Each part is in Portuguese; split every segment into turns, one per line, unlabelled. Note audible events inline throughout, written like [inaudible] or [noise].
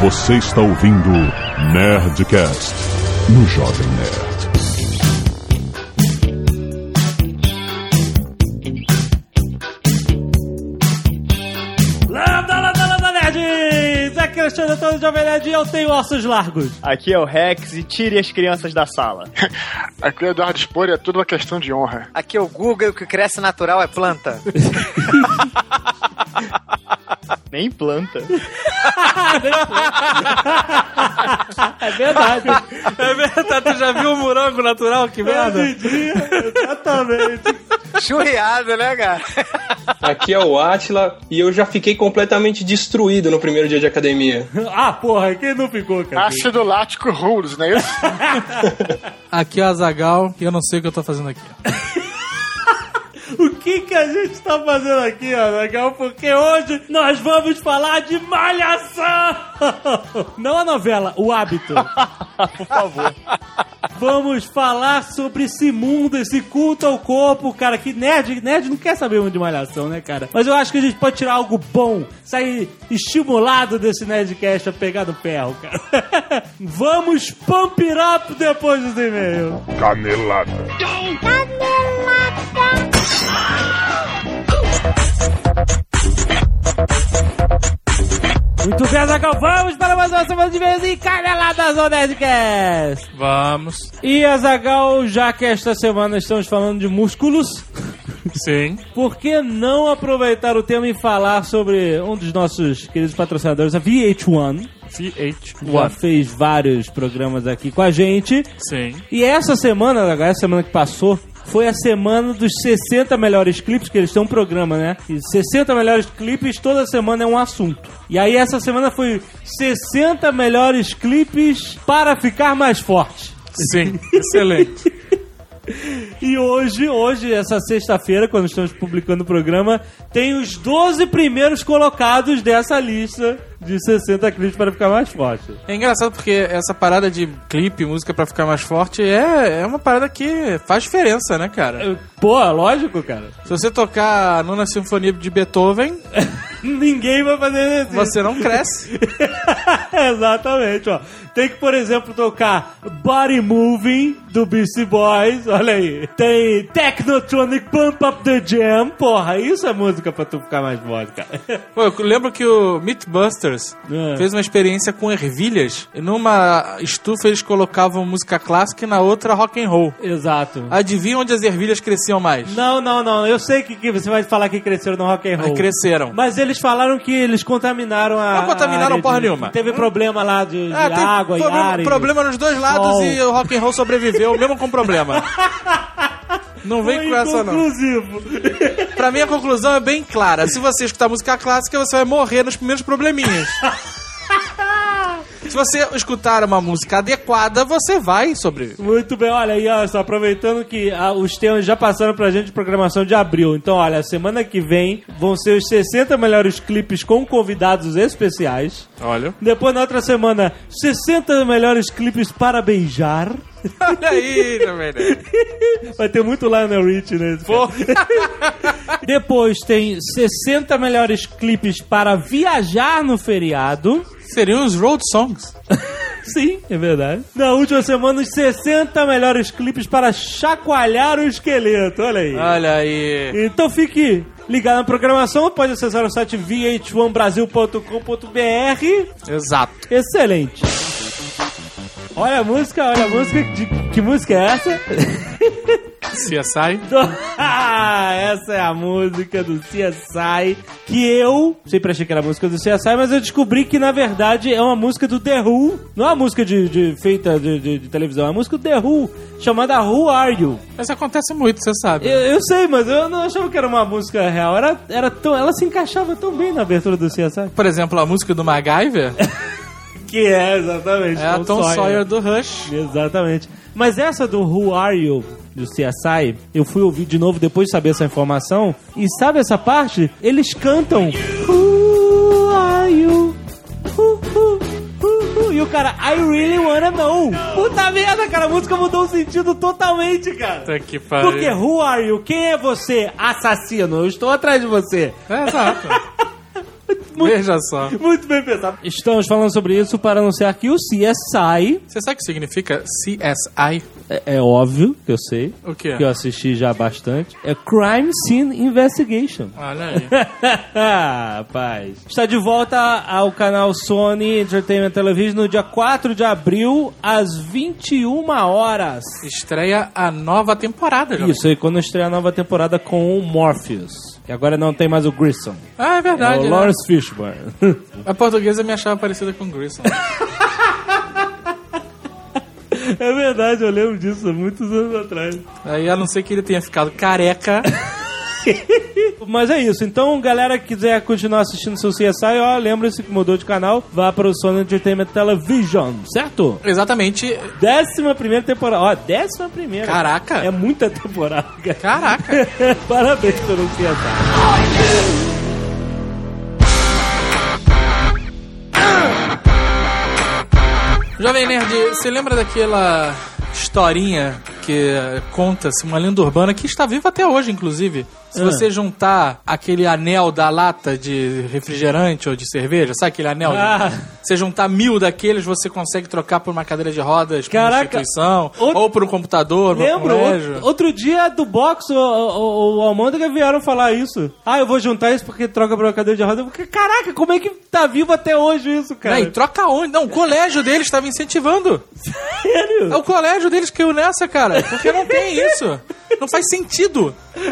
Você está ouvindo Nerdcast no Jovem Nerd.
Nerds! Aqui é Antônio Jovem Nerd e eu tenho ossos largos.
Aqui é o Rex e tire as crianças da sala. [laughs]
Aqui é o Eduardo Spor e é tudo uma questão de honra.
Aqui é o Google e o que cresce natural é planta. [laughs]
Nem planta. [laughs]
É verdade.
É verdade, tu já viu o morango natural? Que merda.
Exatamente.
Churriado, né, cara?
Aqui é o Atila e eu já fiquei completamente destruído no primeiro dia de academia. [laughs]
Ah, porra, quem não ficou, cara?
Ácido lático rules, não é isso? [laughs]
Aqui é o Azagal e eu não sei o que eu tô fazendo aqui.
O que que a gente tá fazendo aqui, ó, legal? Porque hoje nós vamos falar de malhação! [laughs] Não a novela, o hábito. [laughs]
Por favor.
Vamos falar sobre esse mundo, esse culto ao corpo, cara. Que nerd, nerd não quer saber muito de malhação, né, cara? Mas eu acho que a gente pode tirar algo bom, sair estimulado desse Nerdcast a pegar no ferro, cara. [laughs] Vamos pump it up depois dos e-mails.
Canelada.
Muito bem, Azaghal, vamos para mais uma semana de vez em Caneladas do Nerdcast.
Vamos.
E Azagal, já que esta semana estamos falando de músculos,
Sim.
por que não aproveitar o tema e falar sobre um dos nossos queridos patrocinadores, a VH1? Já fez vários programas aqui com a gente.
Sim.
E essa semana, Azaghal, essa semana que passou, foi a semana dos 60 melhores clipes, que eles têm um programa, né? E 60 melhores clipes, toda semana é um assunto. E aí essa semana foi 60 melhores clipes para ficar mais forte.
Sim. Excelente. [laughs]
E hoje, hoje, essa sexta-feira, quando estamos publicando o programa, tem os 12 primeiros colocados dessa lista de 60 clipes para ficar mais forte.
É engraçado porque essa parada de clipe, música pra ficar mais forte, é, é uma parada que faz diferença, né, cara?
Pô, lógico, cara.
Se você tocar a nona sinfonia de Beethoven, [laughs]
Ninguém vai fazer isso.
você não cresce. [laughs]
Exatamente, ó. Tem que, por exemplo, tocar Body Moving do Beastie Boys, olha aí. Tem Technotronic Pump Up the Jam, porra, isso é música pra tu ficar mais forte, cara.
Pô, eu lembro que o
É.
fez uma experiência com ervilhas. E numa estufa eles colocavam música clássica e na outra rock and roll.
Exato.
Adivinha onde as ervilhas cresciam mais?
Não, não, não. Eu sei que, que você vai falar que cresceram no rock and roll.
Mas cresceram.
Mas eles falaram que eles contaminaram a.
Não contaminaram porra
de-
nenhuma.
Teve problema lá de, de
Ah, tem
água e
problema,
ar. e-
problema nos dois lados e o rock and roll sobreviveu, mesmo com problema. [laughs] Não vem
Foi
com essa, não. Pra mim, a conclusão é bem clara. Se você escutar música clássica, você vai morrer nos primeiros probleminhas. [laughs] Se você escutar uma música adequada, você vai sobreviver.
Muito bem, olha aí, ó, só aproveitando que ah, os temas já passaram pra gente de programação de abril. Então, olha, semana que vem vão ser os 60 melhores clipes com convidados especiais.
Olha.
Depois, na outra semana, 60 melhores clipes para beijar.
Olha aí, também, [laughs] né?
Vai ter muito Lionel Rich.
Pô. [laughs]
Depois tem 60 melhores clipes para viajar no feriado.
Seriam os road songs. [laughs]
Sim, é verdade. Na última semana, os 60 melhores clipes para chacoalhar o esqueleto. Olha aí.
Olha aí.
Então fique ligado na programação. Pode acessar o site vh1brasil.com.br.
Exato.
Excelente. Olha a música, olha a música. De, que música é essa? [laughs]
CSI. [laughs]
Ah, essa é a música do CSI que eu sempre achei que era a música do CSI, mas eu descobri que na verdade é uma música do The Who. Não é uma música de, de- feita de, de- de televisão, é uma música do The Who chamada Who Are You?
Mas acontece muito, você sabe.
Eu, eu sei, mas eu não achava que era uma música real. Era, era tão, ela se encaixava tão bem na abertura do CSI.
Por exemplo, a música do MacGyver [laughs]
Que é, exatamente.
é a Tom Sawyer do Rush.
Exatamente. Mas essa do Who Are You, do CSI, eu fui ouvir de novo depois de saber essa informação. E sabe essa parte? Eles cantam Who Are You? Who, who, who, who? E o cara, I really wanna know. Puta merda, cara, a música mudou o sentido totalmente, cara.
Puta que pariu.
Porque Who Are You? Quem é você? Assassino, eu estou atrás de você.
É, exato. [laughs] Veja só.
Muito bem pensado. Estamos falando sobre isso para anunciar que o CSI,
Você sabe o que significa CSI?
É, é óbvio que eu sei,
O quê?
que eu assisti já bastante, é Crime Scene Investigation.
Olha aí. [laughs]
Rapaz. Está de volta ao canal Sony Entertainment Television no dia 4 de abril, às 21 horas.
Estreia a nova temporada, Jovem.
Isso, aí quando estreia a nova temporada com o Morpheus. Que agora não tem mais o Grissom.
Ah, é
É
verdade.
o
né?
Lawrence Fishburne. [laughs]
A portuguesa me achava parecida com Grissom. [laughs] [laughs]
é verdade, eu lembro disso há muitos anos atrás.
Aí, a não ser que ele tenha ficado careca. [laughs]
Mas é isso. Então, galera que quiser continuar assistindo seu CSI, ó, lembre-se que mudou de canal, vá para o Sony Entertainment Television, certo?
Exatamente.
Décima primeira temporada. Ó, décima primeira.
Caraca.
É muita temporada, cara.
Caraca. [laughs]
Parabéns pelo CSI.
Jovem Nerd, você lembra daquela historinha que conta-se, uma lenda urbana que está viva até hoje, inclusive? Se
Ah.
você juntar aquele anel da lata de refrigerante ou de cerveja, sabe aquele anel?
Ah.
Você juntar mil daqueles, você consegue trocar por uma cadeira de rodas para uma
Caraca.
instituição,
Outro-
ou por um computador,
Lembro, outro, outro dia do box, o, o, o Almôndega vieram falar isso. Ah, eu vou juntar isso porque troca pra uma cadeira de roda. Eu falei, Caraca, como é que tá vivo até hoje isso, cara?
Não, e troca onde? Não, o colégio deles estava incentivando. [laughs]
Sério?
É o colégio deles que caiu nessa, cara. Porque não tem isso. Não faz sentido. [laughs]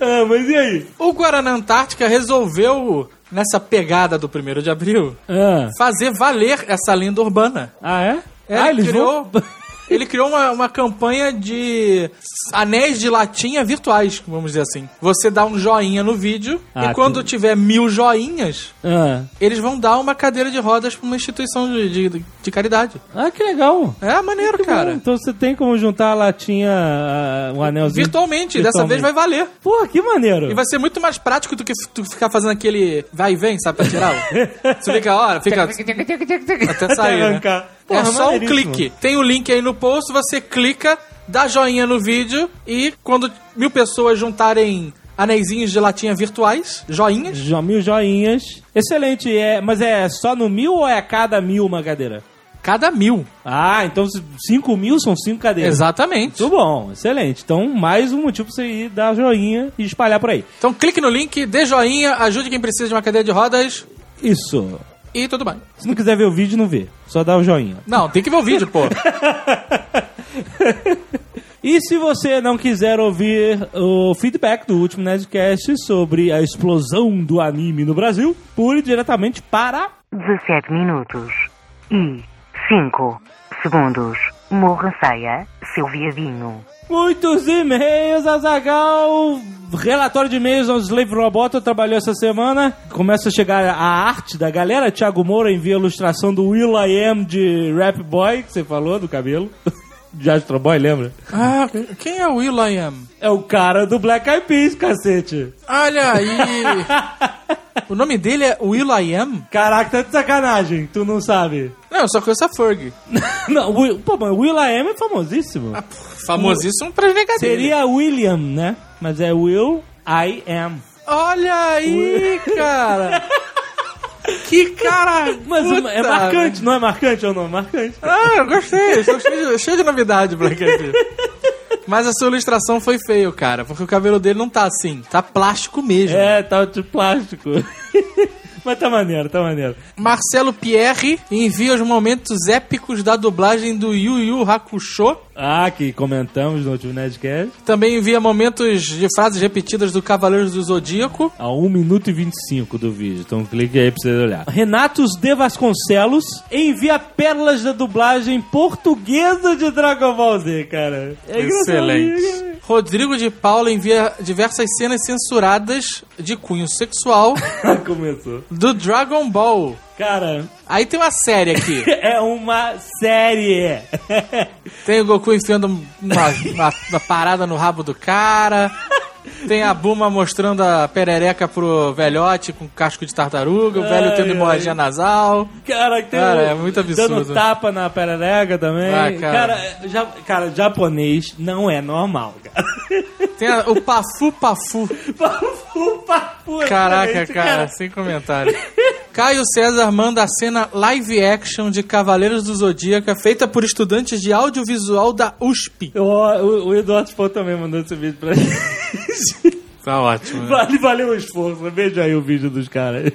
Ah, mas e aí?
O Guaraná Antártica resolveu, nessa pegada do 1 de abril,
Ah,
fazer valer essa lenda urbana.
ah é?
É,
ah,
ele
eles
criou,
vão...
ele criou uma, uma campanha de anéis de latinha virtuais, vamos dizer assim. Você dá um joinha no vídeo
Ah,
e quando
que-
tiver mil joinhas,
Ah.
eles vão dar uma cadeira de rodas pra uma instituição de, de, de caridade.
ah, que legal.
É maneiro,
Que bom.
cara.
Então você tem como juntar a latinha, ah, um anelzinho.
Virtualmente, dessa vez vai valer.
Porra, que maneiro.
E vai ser muito mais prático do que tu ficar fazendo aquele vai e vem, sabe, pra tirar? [laughs] Você fica, a hora, fica até sair, né?
arrancar.
É
Porra,
só um clique. Tem o link aí no post, você clica, dá joinha no vídeo e quando mil pessoas juntarem anéisinhos de latinha virtuais, joinhas,
Jo- mil joinhas. Excelente. É, mas é só no mil ou é a cada mil uma cadeira?
cada mil.
Ah, então cinco mil são cinco cadeiras.
Exatamente.
Muito bom, excelente. Então, mais um motivo pra você ir dar joinha e espalhar por aí.
Então clique no link, dê joinha, ajude quem precisa de uma cadeira de rodas
Isso.
E tudo bem.
Se não quiser ver o vídeo, não vê. Só dá o joinha.
Não, tem que ver o vídeo, pô. [laughs]
E se você não quiser ouvir o feedback do último Nerdcast sobre a explosão do anime no Brasil, pule diretamente para
17 minutos e 5 segundos. Morra saia, Silvia Vinho.
Muitos e-mails, Azagal. Relatório de e-mails ao Slave Roboto trabalhou essa semana. Começa a chegar a arte da galera. Thiago Moura envia a ilustração do Will I Am de Rap Boy, que você falou, do cabelo. [laughs] De Astro Boy, lembra?
Ah, quem é o Will I Am?
É o cara do Black Eyed Peas, cacete.
Olha aí. [laughs] o nome dele é Will I Am?
Caraca, tá de sacanagem, tu não sabe.
Não, eu só conheço a Ferg. [laughs]
Não, Will, pô, mas Will I Am é famosíssimo.
Famosíssimo pra dele.
Seria William, né? Mas é Will I Am.
Olha aí, cara. [laughs] que cara.
Mas
puta,
é marcante, não é marcante ou não? Marcante.
Ah, eu gostei. Estou cheio de, cheio de novidade, Black Eyed Peas. [laughs] Mas a sua ilustração foi feio, cara. Porque o cabelo dele não tá assim. Tá plástico mesmo.
É, tá de plástico. [laughs] Mas tá maneiro, tá maneiro.
Marcelo Pierre envia os momentos épicos da dublagem do Yu Yu Hakusho.
Ah, que comentamos no último Nerdcast.
Também envia momentos de frases repetidas do Cavaleiros do Zodíaco.
A 1 minuto e 25 do vídeo. Então clique aí pra você olhar. Renatos de Vasconcelos envia pérolas da dublagem portuguesa de Dragon Ball Z, cara. É
Excelente. Rodrigo de Paula envia diversas cenas censuradas de cunho sexual [laughs]
Começou.
do Dragon Ball.
Cara,
Aí tem uma série aqui. [laughs]
é uma série.
Tem o Goku enfiando uma, uma- uma parada no rabo do cara. [laughs] Tem a Buma mostrando a perereca pro velhote com casco de tartaruga, o velho
Ai,
tendo
ai.
hemorragia nasal.
Cara, tem
Cara,
o-
é muito absurdo.
Dando tapa na perereca também.
Ah,
cara,
cara.
ja- cara, japonês não é normal, cara.
Tem a- o Pafu Pafu. [laughs]
Pafu, pafu,
Caraca,
excelente,
cara, sem comentário. Caio César manda a cena live action de Cavaleiros do Zodíaco, é feita por estudantes de audiovisual da USP.
O, o, o Eduardo Spon também mandou esse vídeo pra gente.
Tá ótimo. né?
Vale, valeu o esforço. Veja aí o vídeo dos caras.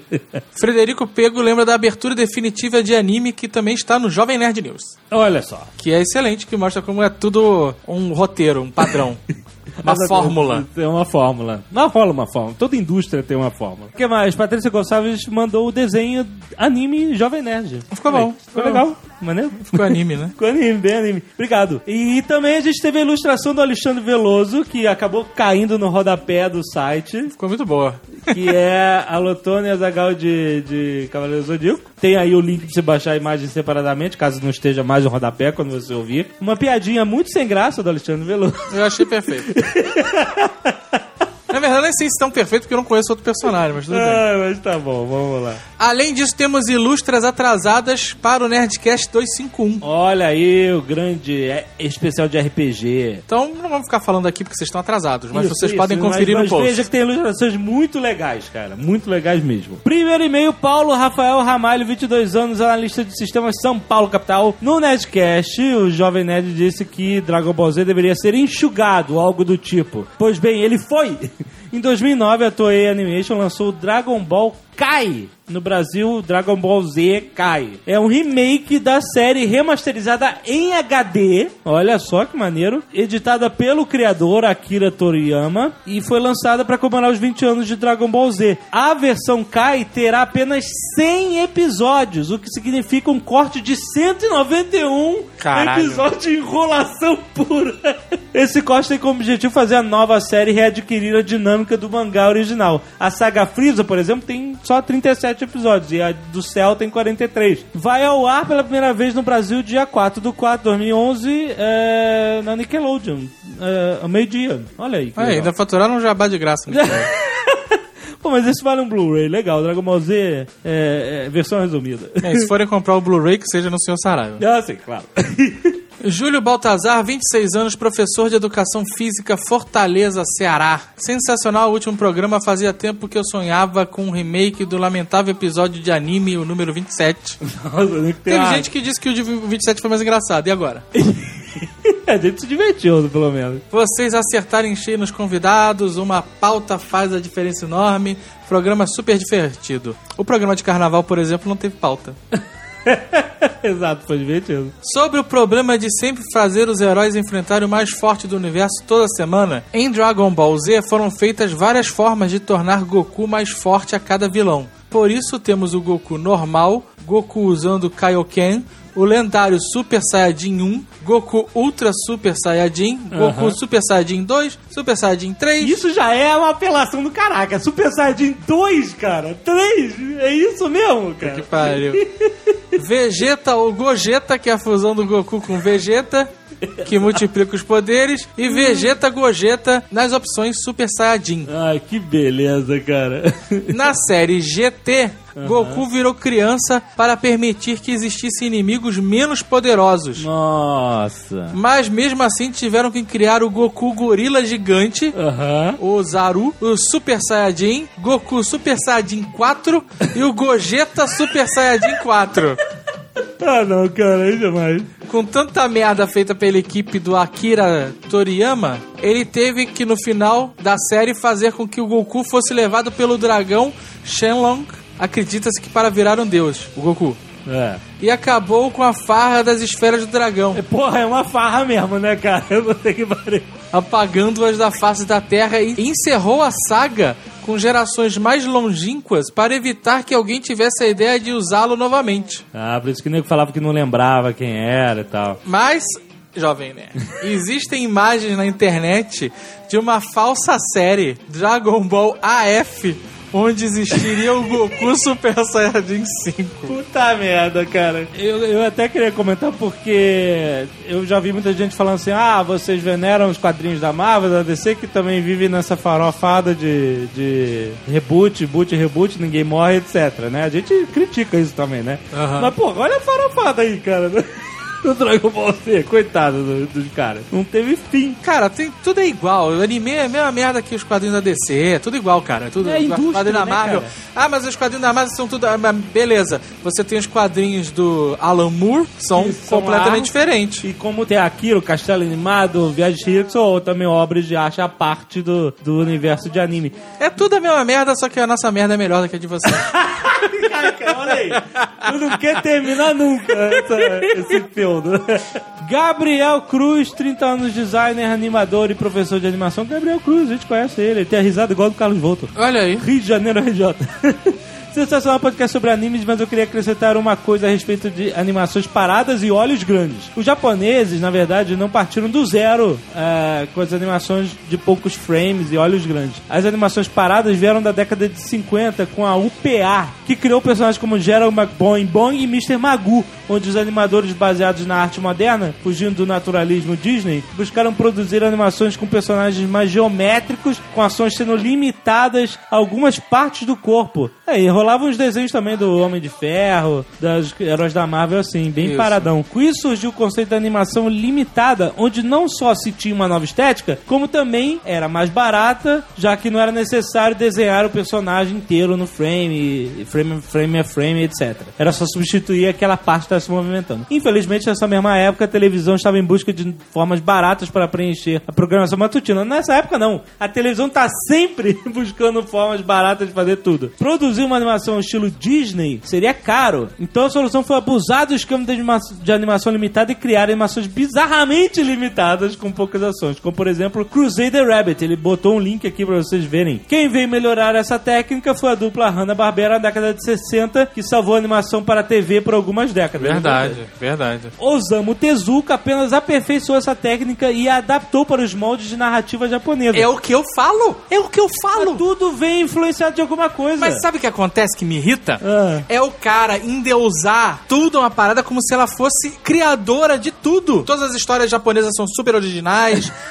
Frederico Pego lembra da abertura definitiva de anime que também está no Jovem Nerd News.
Olha só.
Que é excelente, que mostra como é tudo um roteiro, um padrão. [laughs] Uma
Mas,
fórmula.
Tem uma fórmula. Não rola uma fórmula. Toda indústria tem uma fórmula. O que mais? Patrícia Gonçalves mandou o desenho anime Jovem Nerd.
Ficou bom.
Ficou legal. Maneiro.
Ficou anime, né? [laughs]
Ficou anime, bem anime. Obrigado. E também a gente teve a ilustração do Alexandre Veloso, que acabou caindo no rodapé do site,
Ficou muito boa.
que é a Lotone Azagal de, de Cavaleiro Zodíaco. Tem aí o link pra você baixar a imagem separadamente, caso não esteja mais no rodapé quando você ouvir. Uma piadinha muito sem graça do Alexandre Veloso.
Eu achei perfeito. [laughs] Na verdade, nem sei se tão perfeito porque eu não conheço outro personagem, mas tudo bem.
Ah, mas tá bom, vamos lá.
Além disso, temos ilustras atrasadas para o Nerdcast 251.
Olha aí o grande é, especial de RPG.
Então, não vamos ficar falando aqui porque vocês estão atrasados, mas
Isso,
vocês
isso,
podem
mas-
conferir
mas
no post.
veja que tem ilustrações muito legais, cara. Muito legais mesmo. Primeiro e-mail, Paulo Rafael Ramalho, 22 anos, analista de sistemas São Paulo, capital. No Nerdcast, o jovem nerd disse que Dragon Ball Z deveria ser enxugado, algo do tipo. Pois bem, ele foi! Em 2009, a Toei Animation lançou Dragon Ball Kai. No Brasil, Dragon Ball Z Kai. É um remake da série remasterizada em HD. Olha só que maneiro. Editada pelo criador Akira Toriyama e foi lançada para comemorar os 20 anos de Dragon Ball Z. A versão Kai terá apenas 100 episódios, o que significa um corte de 191
Caralho.
episódios de enrolação pura. Esse corte tem como objetivo fazer a nova série readquirir a dinâmica do mangá original. A saga Frieza, por exemplo, tem só 37 episódios e a do Cell tem 43. Vai ao ar pela primeira vez no Brasil dia 4 do 4 de 2011 é, na Nickelodeon, é, ao meio-dia. Olha aí.
Aí,
legal.
ainda faturaram um jabá de graça. [laughs]
Pô, mas esse vale um Blu-ray, legal. Dragon Ball Z é, é, versão resumida.
É, se forem comprar o Blu-ray, que seja no Sr. Saraiva.
Ah, sim, claro. [laughs]
Júlio Baltazar, 26 anos, professor de Educação Física, Fortaleza, Ceará. Sensacional, o último programa fazia tempo que eu sonhava com um remake do lamentável episódio de anime, o número 27. [laughs]
Nossa,
Teve gente que disse que o de 27 foi mais engraçado, e agora? [laughs]
A gente se divertiu, pelo menos.
Vocês acertarem cheio nos convidados, uma pauta faz a diferença enorme, programa super divertido. O programa de carnaval, por exemplo, não teve pauta. [laughs] [laughs]
Exato, foi divertido.
Sobre o problema de sempre fazer os heróis enfrentarem o mais forte do universo toda semana, em Dragon Ball Z foram feitas várias formas de tornar Goku mais forte a cada vilão. Por isso temos o Goku normal, Goku usando Kaioken, o lendário Super Saiyajin 1, Goku Ultra Super Saiyajin, Goku
Aham.
Super Saiyajin 2, Super Saiyajin 3.
Isso já é uma apelação do caraca. Super Saiyajin 2, cara. 3. É isso mesmo, cara.
Que pariu. [laughs] Vegeta ou Gogeta, que é a fusão do Goku com Vegeta, que multiplica os poderes, e Vegeta Gogeta nas opções Super Saiyajin.
Ai, que beleza, cara.
Na série GT, Goku virou criança para permitir que existissem inimigos menos poderosos.
Nossa.
Mas mesmo assim tiveram que criar o Goku Gorila Gigante,
Aham.
o Zaru, o Super Saiyajin, Goku Super Saiyajin 4 e o Gogeta Super Saiyajin 4.
Ah, não, cara, aí demais.
Com tanta merda feita pela equipe do Akira Toriyama, ele teve que no final da série fazer com que o Goku fosse levado pelo dragão Shenlong, acredita-se que para virar um deus, o Goku.
É.
E acabou com a farra das esferas do dragão,
É, Porra, é uma farra mesmo, né, cara? [laughs] Eu vou ter que parar.
apagando-as da face da terra e encerrou a saga com gerações mais longínquas para evitar que alguém tivesse a ideia de usá-lo novamente.
Ah, por isso que o nego falava que não lembrava quem era e tal.
Mas, jovem né, existem imagens na internet de uma falsa série Dragon Ball AF onde existiria o Goku [laughs] Super Saiyajin 5.
Puta merda, cara. Eu, eu até queria comentar porque eu já vi muita gente falando assim: ah, vocês veneram os quadrinhos da Marvel, da DC, que também vive nessa farofada de, de reboot, boot, reboot, ninguém morre, etc. Né? A gente critica isso também, né?
Aham.
Mas, pô, olha a farofada aí, cara. [laughs] Do Dragon Ball Z, coitado do- dos caras. Não teve fim.
Cara, tem, tudo é igual. O anime é a mesma merda que os quadrinhos da DC. É tudo igual, cara. É tudo
É
os quadrinhos da
né,
Marvel.
cara?
Ah, mas os quadrinhos da Marvel são tudo. ah, Beleza. Você tem os quadrinhos do Alan Moore, são
são
completamente
arte.
diferentes.
E como tem Akira, o Castelo Animado, Viagem de que são também obras de arte à parte do, do universo de anime.
É tudo a mesma merda, só que a nossa merda é melhor do que a de vocês. [laughs]
Cara, olha aí. Tu não quer terminar nunca essa- esse feudo. [laughs] Gabriel Cruz, 30 anos, designer, animador e professor de animação. Gabriel Cruz, a gente conhece ele. Ele tem a risada igual do Carlos Volto.
Olha aí.
Rio de Janeiro, RJ. [laughs] Sensacional podcast sobre animes, mas eu queria acrescentar uma coisa a respeito de animações paradas e olhos grandes. Os japoneses, na verdade, não partiram do zero é, com as animações de poucos frames e olhos grandes. As animações paradas vieram da década de 50 com a UPA, que criou personagens como Gerald McBoing Bong e Mr. Magoo, onde os animadores baseados na arte moderna, fugindo do naturalismo Disney, buscaram produzir animações com personagens mais geométricos, com ações sendo limitadas a algumas partes do corpo. Aí rolavam os desenhos também do Homem de Ferro, das heróis da Marvel, assim, bem
Isso.
paradão. Com isso surgiu o conceito da animação limitada, onde não só se tinha uma nova estética, como também era mais barata, já que não era necessário desenhar o personagem inteiro no frame, frame, frame a frame, etc. Era só substituir aquela parte que estava se movimentando. Infelizmente, nessa mesma época, a televisão estava em busca de formas baratas para preencher a programação matutina. Nessa época, não. A televisão está sempre [laughs] buscando formas baratas de fazer tudo. Produzir uma animação estilo Disney seria caro. Então a solução foi abusar do esquema de, anima- de animação limitada e criar animações bizarramente limitadas com poucas ações. Como, por exemplo, Crusader Rabbit. Ele botou um link aqui para vocês verem. Quem veio melhorar essa técnica foi a dupla Hanna-Barbera na década de 60, que salvou a animação para a TV por algumas décadas.
Verdade, verdade.
Osamu Tezuka apenas aperfeiçoou essa técnica e a adaptou para os moldes de narrativa japonesa.
É o que eu falo! É o que eu falo!
Tudo vem influenciado de alguma coisa.
Mas sabe o que acontece que me irrita?
Ah.
É o cara endeusar tudo uma parada como se ela fosse criadora de tudo. Todas as histórias japonesas são super originais. [laughs]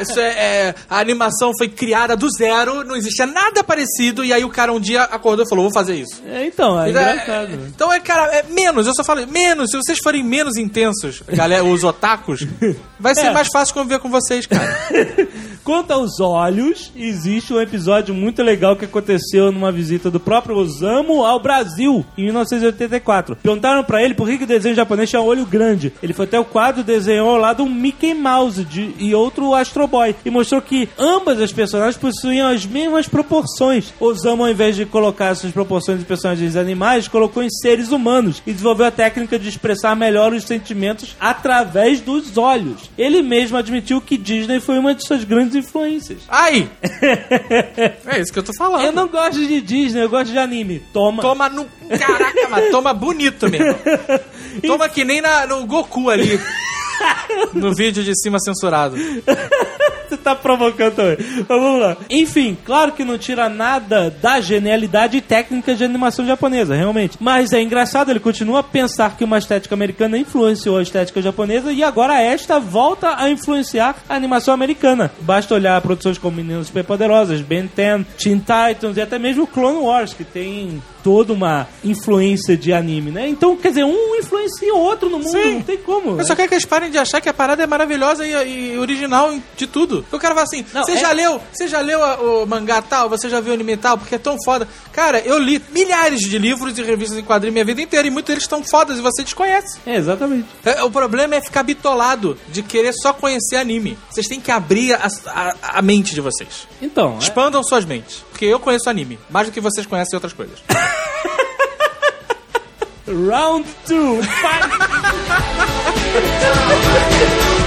Isso é, é, a animação foi criada do zero, não existia nada parecido, e aí o cara um dia acordou e falou: vou fazer isso.
É, então, é
Então,
engraçado.
é- Então é, cara, é menos, eu só falo, menos, se vocês forem menos intensos, galera, os otakus, [laughs] vai ser
É.
mais fácil conviver com vocês, cara. [laughs]
Quanto aos olhos, existe um episódio muito legal que aconteceu numa visita do próprio Osamu ao Brasil, em 1984. Perguntaram pra ele por que, o desenho japonês tinha olho grande. Ele foi até o quadro e desenhou ao lado um Mickey Mouse de- e outro Astro Boy. E mostrou que ambas as personagens possuíam as mesmas proporções. Osamu, ao invés de colocar essas proporções de personagens animais, colocou em seres humanos e desenvolveu a técnica de expressar melhor os sentimentos através dos olhos. Ele mesmo admitiu que Disney foi uma de suas grandes influências.
Ai! [laughs] É isso que eu tô falando.
Eu não gosto de Disney, eu gosto de anime. Toma.
Toma no. Caraca, mas toma bonito mesmo. [laughs] Toma que nem na, no Goku ali. [laughs] No vídeo de cima censurado.
Você tá provocando também. Mas vamos lá. Enfim, claro que não tira nada da genialidade técnica de animação japonesa, realmente. Mas é engraçado, ele continua a pensar que uma estética americana influenciou a estética japonesa e agora esta volta a influenciar a animação americana. Basta olhar produções como Meninas Superpoderosas, Ben 10, Teen Titans e até mesmo Clone Wars, que tem toda uma influência de anime, né? Então, quer dizer, um influencia o outro no mundo,
Sim.
não tem como.
Eu só quero que eles parem de achar que a parada é maravilhosa e, e original de tudo. O cara fala assim: você
é-
já leu, você já leu a- o mangá tal, você já viu o anime tal, porque é tão foda. Cara, eu li milhares de livros e revistas em quadrinhos minha vida inteira e muitos deles estão fodas e você desconhece.
É, exatamente.
É, O problema é ficar bitolado de querer só conhecer anime. Vocês têm que abrir a, a- a mente de vocês.
Então, é-
Expandam suas mentes. Porque eu conheço anime, mais do que vocês conhecem outras coisas. [laughs]
Round 2. [laughs]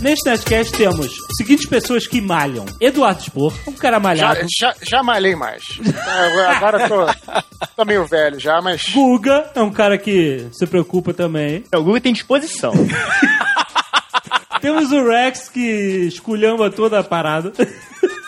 Neste Nerdcast temos seguintes pessoas que malham. Eduardo Spor, um cara
Já,
malhado.
já, já malhei mais. É, Agora tô, tô meio velho já, mas.
Guga é um cara que se preocupa também.
O Google tem disposição. [laughs]
Temos o Rex que esculhamba toda a parada.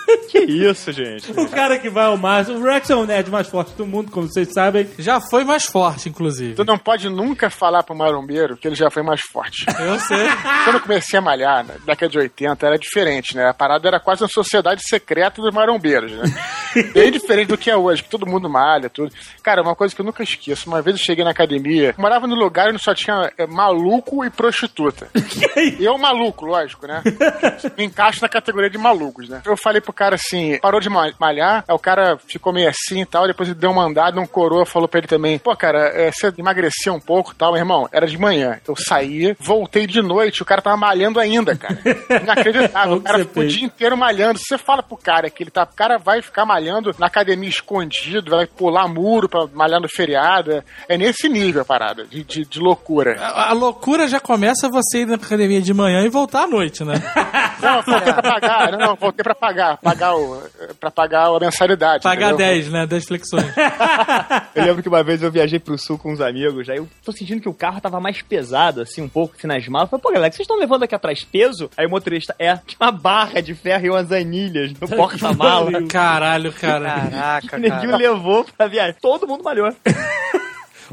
[laughs]
que isso, gente.
O cara que vai ao máximo. O Rex é o nerd mais forte do mundo, como vocês sabem.
Já foi mais forte, inclusive.
Tu não pode nunca falar pro marombeiro que ele já foi mais forte.
Eu sei.
Quando eu comecei a malhar, na década de 80, era diferente, né? A parada era quase uma sociedade secreta dos marombeiros, né? [laughs] Bem diferente do que é hoje, que todo mundo malha, tudo. Cara, uma coisa que eu nunca esqueço, uma vez eu cheguei na academia, morava no lugar onde só tinha é, maluco e prostituta. [laughs] eu maluco, lógico, né? Me encaixo na categoria de malucos, né? Eu falei pro cara assim, parou de ma- malhar, aí o cara ficou meio assim e tal, depois ele deu uma andada, um coroa falou pra ele também, pô, cara, é, você emagreceu um pouco e tal, meu irmão, era de manhã. Eu saía, voltei de noite, o cara tava malhando ainda, cara. [laughs] Inacreditável.
O
o cara ficou o dia inteiro malhando. Se você fala pro cara que ele tá. O cara vai ficar malhando na academia escondido, vai pular muro pra malhar no feriado. É nesse nível a parada, de, de, de loucura.
A, a loucura já começa você ir na academia de manhã e voltar à noite, né? [laughs]
Não, voltei pra pagar, não, não, voltei pra pagar, pagar o, pra pagar a mensalidade.
Pagar
entendeu?
10, né? 10 flexões. [laughs]
Eu lembro que uma vez eu viajei pro sul com uns amigos, aí eu tô sentindo que o carro tava mais pesado, assim, um pouco, assim, nas malas. Eu falei, pô, galera, vocês estão levando aqui atrás peso? Aí o motorista, é, tinha uma barra de ferro e umas anilhas no [laughs] porta-mala.
Caralho, cara.
Caraca, [laughs]
O neguinho
cara.
levou pra viagem. Todo mundo malhou.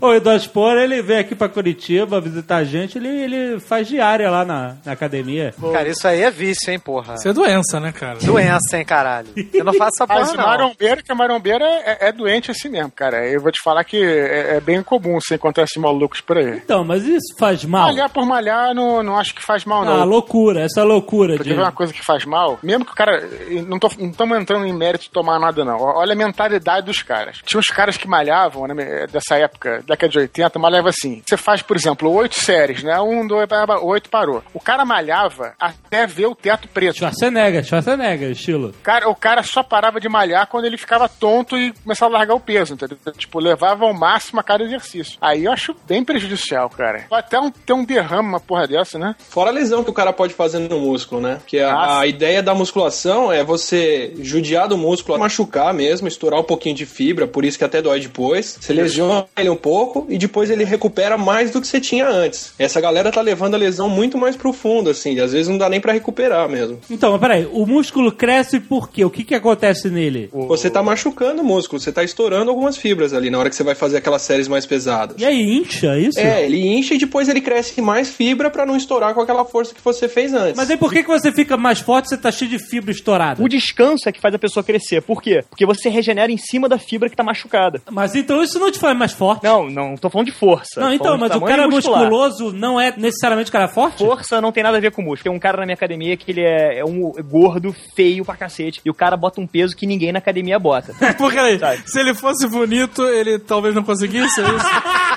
O Eduardo Spor, ele vem aqui pra Curitiba visitar a gente, ele, ele faz diária lá na, na academia.
Cara, isso aí é vício, hein, porra.
Isso é doença, né, cara?
Doença, hein, caralho. Eu não faço essa
Mas
porra,
o
não.
marombeiro, que a marombeira é, é doente assim mesmo, cara. Eu vou te falar que é, é bem comum você encontrar esses malucos por aí.
Então, mas isso faz mal?
Malhar por malhar, não, não acho que faz mal, não.
Ah, loucura, essa loucura
Porque
de...
vê uma coisa que faz mal, mesmo que o cara. Não estamos entrando em mérito de tomar nada, não. Olha a mentalidade dos caras. Tinha uns caras que malhavam, né, dessa época, década de 80, malhava assim. Você faz, por exemplo, oito séries, né? Um, dois, oito parou. O cara malhava até ver o teto preto.
Schwarzenegger, Schwarzenegger, estilo.
O cara, o cara só parava de malhar quando ele ficava tonto e começava a largar o peso, entendeu? Tipo, levava ao máximo a cada exercício. Aí eu acho bem prejudicial, cara. Pode até um, ter um derrame, uma porra dessa, né?
Fora a lesão que o cara pode fazer no músculo, né? Que a,
Ah,
a ideia da musculação é você judiar do músculo, machucar mesmo, estourar um pouquinho de fibra, por isso que até dói depois. Você lesiona ele um pouco e depois ele recupera mais do que você tinha antes. Essa galera tá levando a lesão muito mais profunda, assim, às vezes não dá nem pra recuperar mesmo.
Então, mas peraí, o músculo cresce por quê? O que que acontece nele?
Você tá machucando o músculo, você tá estourando algumas fibras ali na hora que você vai fazer aquelas séries mais pesadas.
E aí, incha isso?
É, ele incha e depois ele cresce mais fibra pra não estourar com aquela força que você fez antes.
Mas aí por que, que você fica mais forte se você tá cheio de fibra estourada?
O descanso é que faz a pessoa crescer. Por quê? Porque você regenera em cima da fibra que tá machucada.
Mas então isso não te faz mais forte?
Não, não tô falando de força.
Não, então, mas o cara musculoso não é necessariamente cara forte?
Força não tem nada a ver com músculo. Tem um cara na minha academia que ele é, é um gordo, feio pra cacete. E o cara bota um peso que ninguém na academia bota. [laughs]
Porque se ele fosse bonito, ele talvez não conseguisse, é isso? [laughs]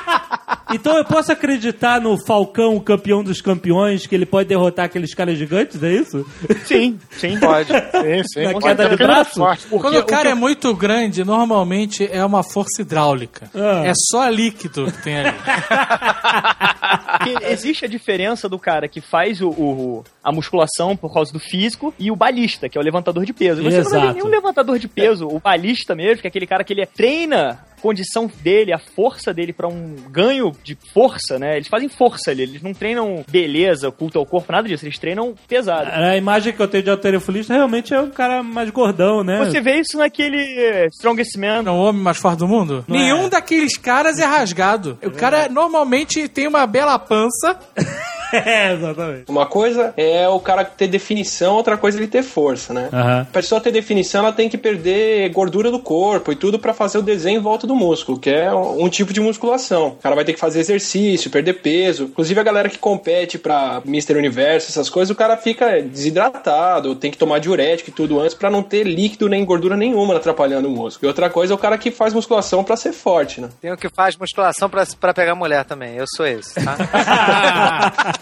Então eu posso acreditar no Falcão, o campeão dos campeões, que ele pode derrotar aqueles caras gigantes, é isso?
Sim, sim.
Pode. [laughs] Sim, sim.
Na queda de braço?
forte.
Quando o cara é muito grande, normalmente é uma força hidráulica.
Ah.
É só líquido que tem ali. [laughs]
Porque existe a diferença do cara que faz o, o- a musculação por causa do físico e o balista, que é o levantador de peso. Você não vai ver
Exato.
nenhum levantador de peso, o balista mesmo, que é aquele cara que ele treina condição dele, a força dele pra um ganho de força, né? Eles fazem força ali, eles não treinam beleza, culto ao corpo, nada disso, eles treinam pesado.
A imagem que eu tenho de alterofilista realmente é um cara mais gordão, né?
Você vê isso naquele Strongest Man.
É o homem mais forte do mundo?
Não
Nenhum
é.
daqueles caras é rasgado. O cara normalmente tem uma bela pança. [laughs]
é, exatamente.
Uma coisa é o cara ter definição, outra coisa é ele ter força, né? A pessoa ter definição, ela tem que perder gordura do corpo e tudo pra fazer o desenho em volta do músculo, que é um tipo de musculação. O cara vai ter que fazer exercício, perder peso. Inclusive a galera que compete pra Mr. Universo, essas coisas, o cara fica desidratado, tem que tomar diurético e tudo antes pra não ter líquido nem gordura nenhuma atrapalhando o músculo. E outra coisa é o cara que faz musculação pra ser forte, né?
Tem o que faz musculação pra pegar mulher também. Eu sou esse, tá? [laughs]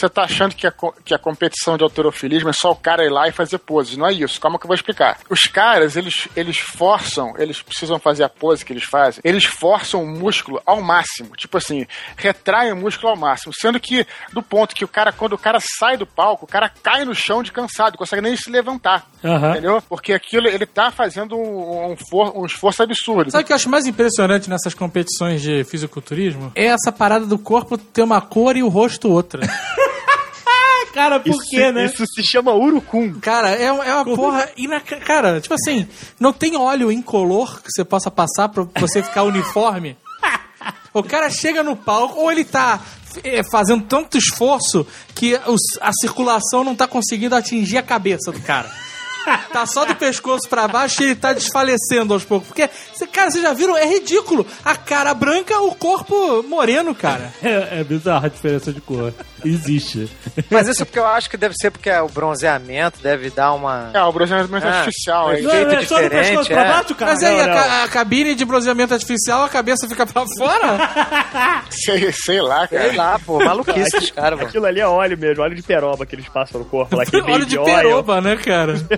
você tá achando que a, que a competição de autorofilismo é só o cara ir lá e fazer poses. Não é isso. Calma que eu vou explicar. Os caras, eles, eles forçam, eles precisam fazer a pose que eles fazem, eles forçam o músculo ao máximo. Tipo assim, retraem o músculo ao máximo. Sendo que, do ponto que o cara, quando o cara sai do palco, o cara cai no chão de cansado, não consegue nem se levantar.
Aham.
Entendeu? Porque aquilo, ele tá fazendo um, um, for- um esforço absurdo.
Sabe o que eu acho mais impressionante nessas competições de fisiculturismo? É essa parada do corpo ter uma cor e o rosto outra. [laughs]
Cara, por
Isso,
quê, né?
isso se chama urucum.
Cara, é, é uma porra. Inac... Cara, tipo assim, não tem óleo incolor que você possa passar pra você ficar uniforme? [laughs] O cara chega no palco, ou ele tá é, fazendo tanto esforço que a circulação não tá conseguindo atingir a cabeça do cara. Tá só do pescoço pra baixo e ele tá desfalecendo aos poucos. Porque, cara, vocês já viram? É ridículo. A cara branca, o corpo moreno, cara.
É, é bizarra a diferença de cor. Existe.
Mas isso porque eu acho que deve ser porque o bronzeamento deve dar uma.
É, o bronzeamento
Ah,
artificial.
Não, é
Jeito
só no
diferente,
pescoço pra
é.
baixo, cara?
Mas aí,
Não,
a, a cabine de bronzeamento artificial, a cabeça fica pra fora? [laughs]
Sei, sei lá, cara.
Sei lá, pô, maluquice dos caras, mano.
Aquilo ali é óleo mesmo, óleo de peroba que eles passam no corpo lá. aquele [laughs]
Óleo de
baby oil.
peroba, né, cara? [laughs]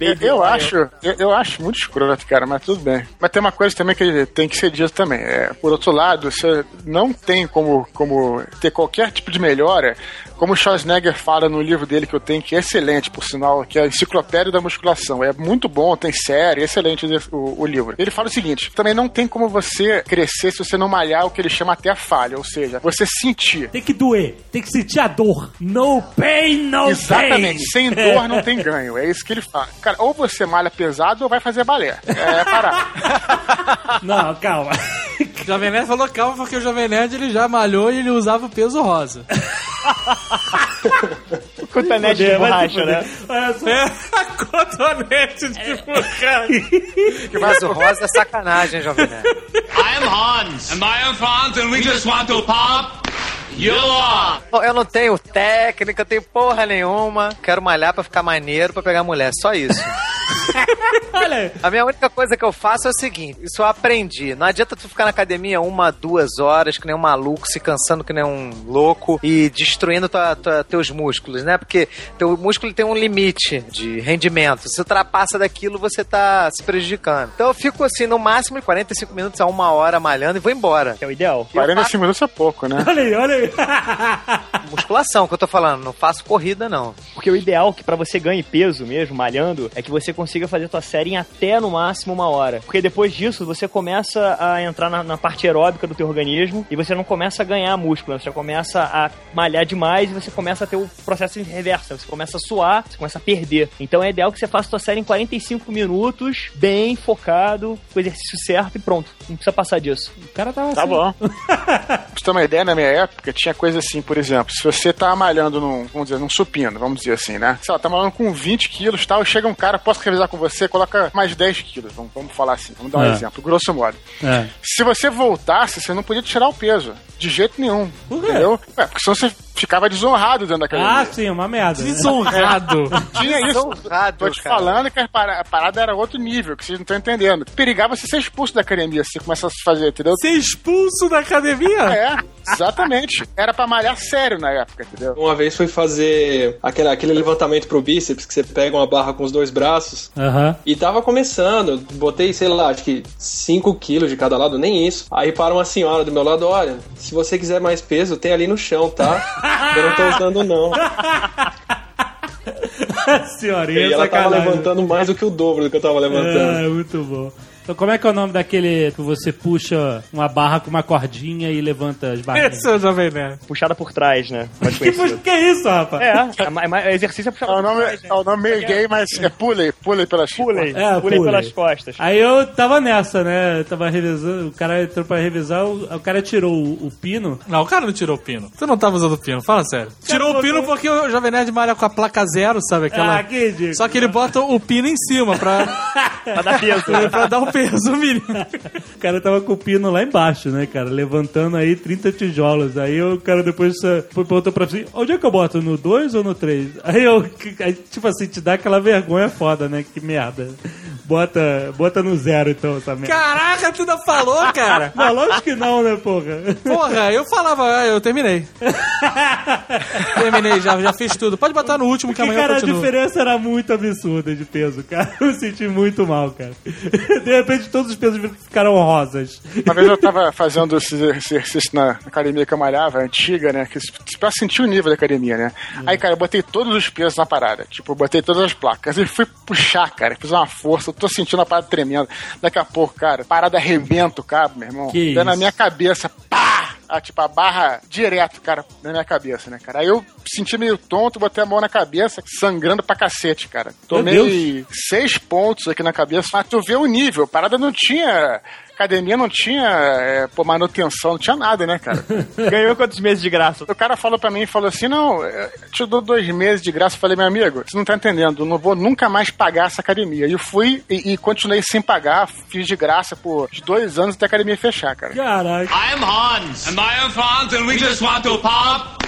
Eu,
Baby
eu acho, eu, eu acho muito escroto, cara, mas tudo bem. Mas tem uma coisa também que tem que ser dito também. É, por outro lado, você não tem como, como ter qualquer tipo de melhora, como o Schwarzenegger fala no livro dele que eu tenho, que é excelente, por sinal, que é a Enciclopédia da Musculação. É muito bom, tem série, é excelente o, o livro. Ele fala o seguinte: também não tem como você crescer se você não malhar o que ele chama até a falha, ou seja, você sentir.
Tem que doer. Tem que sentir a dor. No pain, no
Exatamente,
pain.
sem [laughs] dor não tem ganho. É isso que ele fala. Cara, ou você malha pesado ou vai fazer balé. É parar. [laughs]
Não, calma.
O Jovem Nerd falou calma porque o Jovem Nerd ele já malhou e ele usava o peso rosa. [laughs]
Cotonete de
Vai se
borracha, né?
Olha só. [laughs]
É cotonete de [laughs] burrão.
Mas o rosa é sacanagem, Jovem Nerd.
I am Hans, and I am Franz, and we just want to pop
Eu não tenho técnica, eu tenho porra nenhuma. Quero malhar pra ficar maneiro, pra pegar mulher. Só isso. [laughs]
Olha aí.
A minha única coisa que eu faço é o seguinte: isso eu aprendi. Não adianta tu ficar na academia uma, duas horas, que nem um maluco, se cansando que nem um louco e destruindo tua, tua- teus músculos, né? Porque teu músculo tem um limite de rendimento. Se ultrapassa daquilo, você tá se prejudicando. Então eu fico assim, no máximo de 45 minutos a uma hora malhando e vou embora.
É o ideal.
45 minutos é pouco, né?
Olha aí, olha aí. [laughs]
Musculação que eu tô falando, não faço corrida, não.
Porque o ideal que pra você ganhe peso mesmo, malhando, é que você consiga fazer tua série em até no máximo uma hora. Porque depois disso você começa a entrar na, na parte aeróbica do teu organismo e você não começa a ganhar músculo, né? você começa a malhar demais e você começa a ter o processo reverso. né? Você começa a suar, você começa a perder. Então é ideal que você faça tua série em 45 minutos, bem focado, com o exercício certo e pronto. Não precisa passar disso.
O cara tava
Tá
assim.
bom. [laughs] pra você ter uma ideia, na minha época, tinha coisa assim, por exemplo, se você tá malhando num, vamos dizer, num supino, vamos dizer assim, né? Sei lá, tá malhando com 20 quilos e tal, chega um cara, posso revisar com você, coloca mais 10 quilos, vamos, vamos falar assim, vamos dar um
É.
exemplo, grosso modo.
É.
Se você voltasse, você não podia tirar o peso, de jeito nenhum, entendeu? É, porque senão você ficava desonrado dentro da academia.
Ah, sim, uma merda. né?
Desonrado. [laughs]
Tinha isso.
Desonrado,
Tô te
cara.
falando que a para- a parada era outro nível, que vocês não estão entendendo. Perigava você ser expulso da academia se você começasse a fazer, entendeu?
Ser expulso da academia?
É, exatamente. Era pra malhar sério na época, entendeu?
Uma vez fui fazer aquele, aquele levantamento pro bíceps, que você pega uma barra com os dois braços.
Aham.
E tava começando, botei, sei lá, acho que 5 quilos de cada lado, nem isso. Aí para uma senhora do meu lado, olha, se você quiser mais peso, tem ali no chão, tá? [laughs] Eu não tô usando não. [laughs]
Senhorinha,
E ela tava
sacanagem.
levantando mais do que o dobro do que eu tava levantando.
Ah, muito bom. Então, como é que é o nome daquele que você puxa uma barra com uma cordinha e levanta as barras?
Esse é o Jovem Nerd.
Puxada por trás, né? [laughs] Mais
Que,
conhecido.
que é isso, rapaz?
É, é, é, é exercício é puxada
É o
por
nome,
trás, né?
é o nome meio gay, mas é pulei, pulei pelas
Pulei,
É,
pulei
pulei.
pelas costas.
Aí eu tava nessa, né? Eu tava revisando, o cara entrou pra revisar, o, o cara tirou o, o pino.
Não, o cara não tirou o pino. Tu não tava usando o pino, fala sério. Tirou o pino porque o Jovem Nerd malha com a placa zero, sabe? Aquela...
Ah, que ridículo.
Só que ele bota o pino em cima pra, [laughs]
Pra dar peso.
pra dar um peso mínimo. [laughs]
O cara tava com o pino lá embaixo, né, cara? Levantando aí 30 tijolos. Aí o cara depois eh, foi- perguntou pra mim, onde é que eu boto? No 2 ou no 3? Aí eu, [laughs] tipo assim, te dá aquela vergonha foda, né? Que merda. Bota, bota no zero, então, essa merda.
Caraca, tu ainda falou, cara. [laughs]
Mas lógico que não, né, porra?
Porra, eu falava, ah, eu terminei. terminei, já, já fiz tudo. Pode botar no último que
Porque,
amanhã eu
cara, a diferença era muito absurda de peso, cara. Eu me senti muito mal, cara. De repente, todos os pesos ficaram rosas.
Uma vez eu tava fazendo esse exercício na academia que eu malhava, antiga, né? Que, pra sentir o nível da academia, né? Aí, cara, eu botei todos os pesos na parada. Tipo, eu botei todas as placas e fui puxar, cara. Fiz uma força, eu tô sentindo a parada tremendo. Daqui a pouco, cara, parada arrebenta o cabo, meu irmão.
Que
Daí na
isso?
minha cabeça, pá! Ah, tipo, a barra direto, cara, na minha cabeça, né, cara? Aí eu senti meio tonto, botei a mão na cabeça, sangrando pra cacete, cara. Tomei seis pontos aqui na cabeça, mas tu vê o nível, a parada não tinha. Academia não tinha é, pô, manutenção, não tinha nada, né, cara? [laughs]
Ganhou quantos meses de graça?
O cara falou pra mim, falou assim, não, eu te dou dois meses de graça. Eu falei, meu amigo, você não tá entendendo, eu não vou nunca mais pagar essa academia. E eu fui e, e continuei sem pagar, fiz de graça por dois anos até a academia fechar, cara.
Caraca.
I'm Hans, and my own Hans, and we just want to pop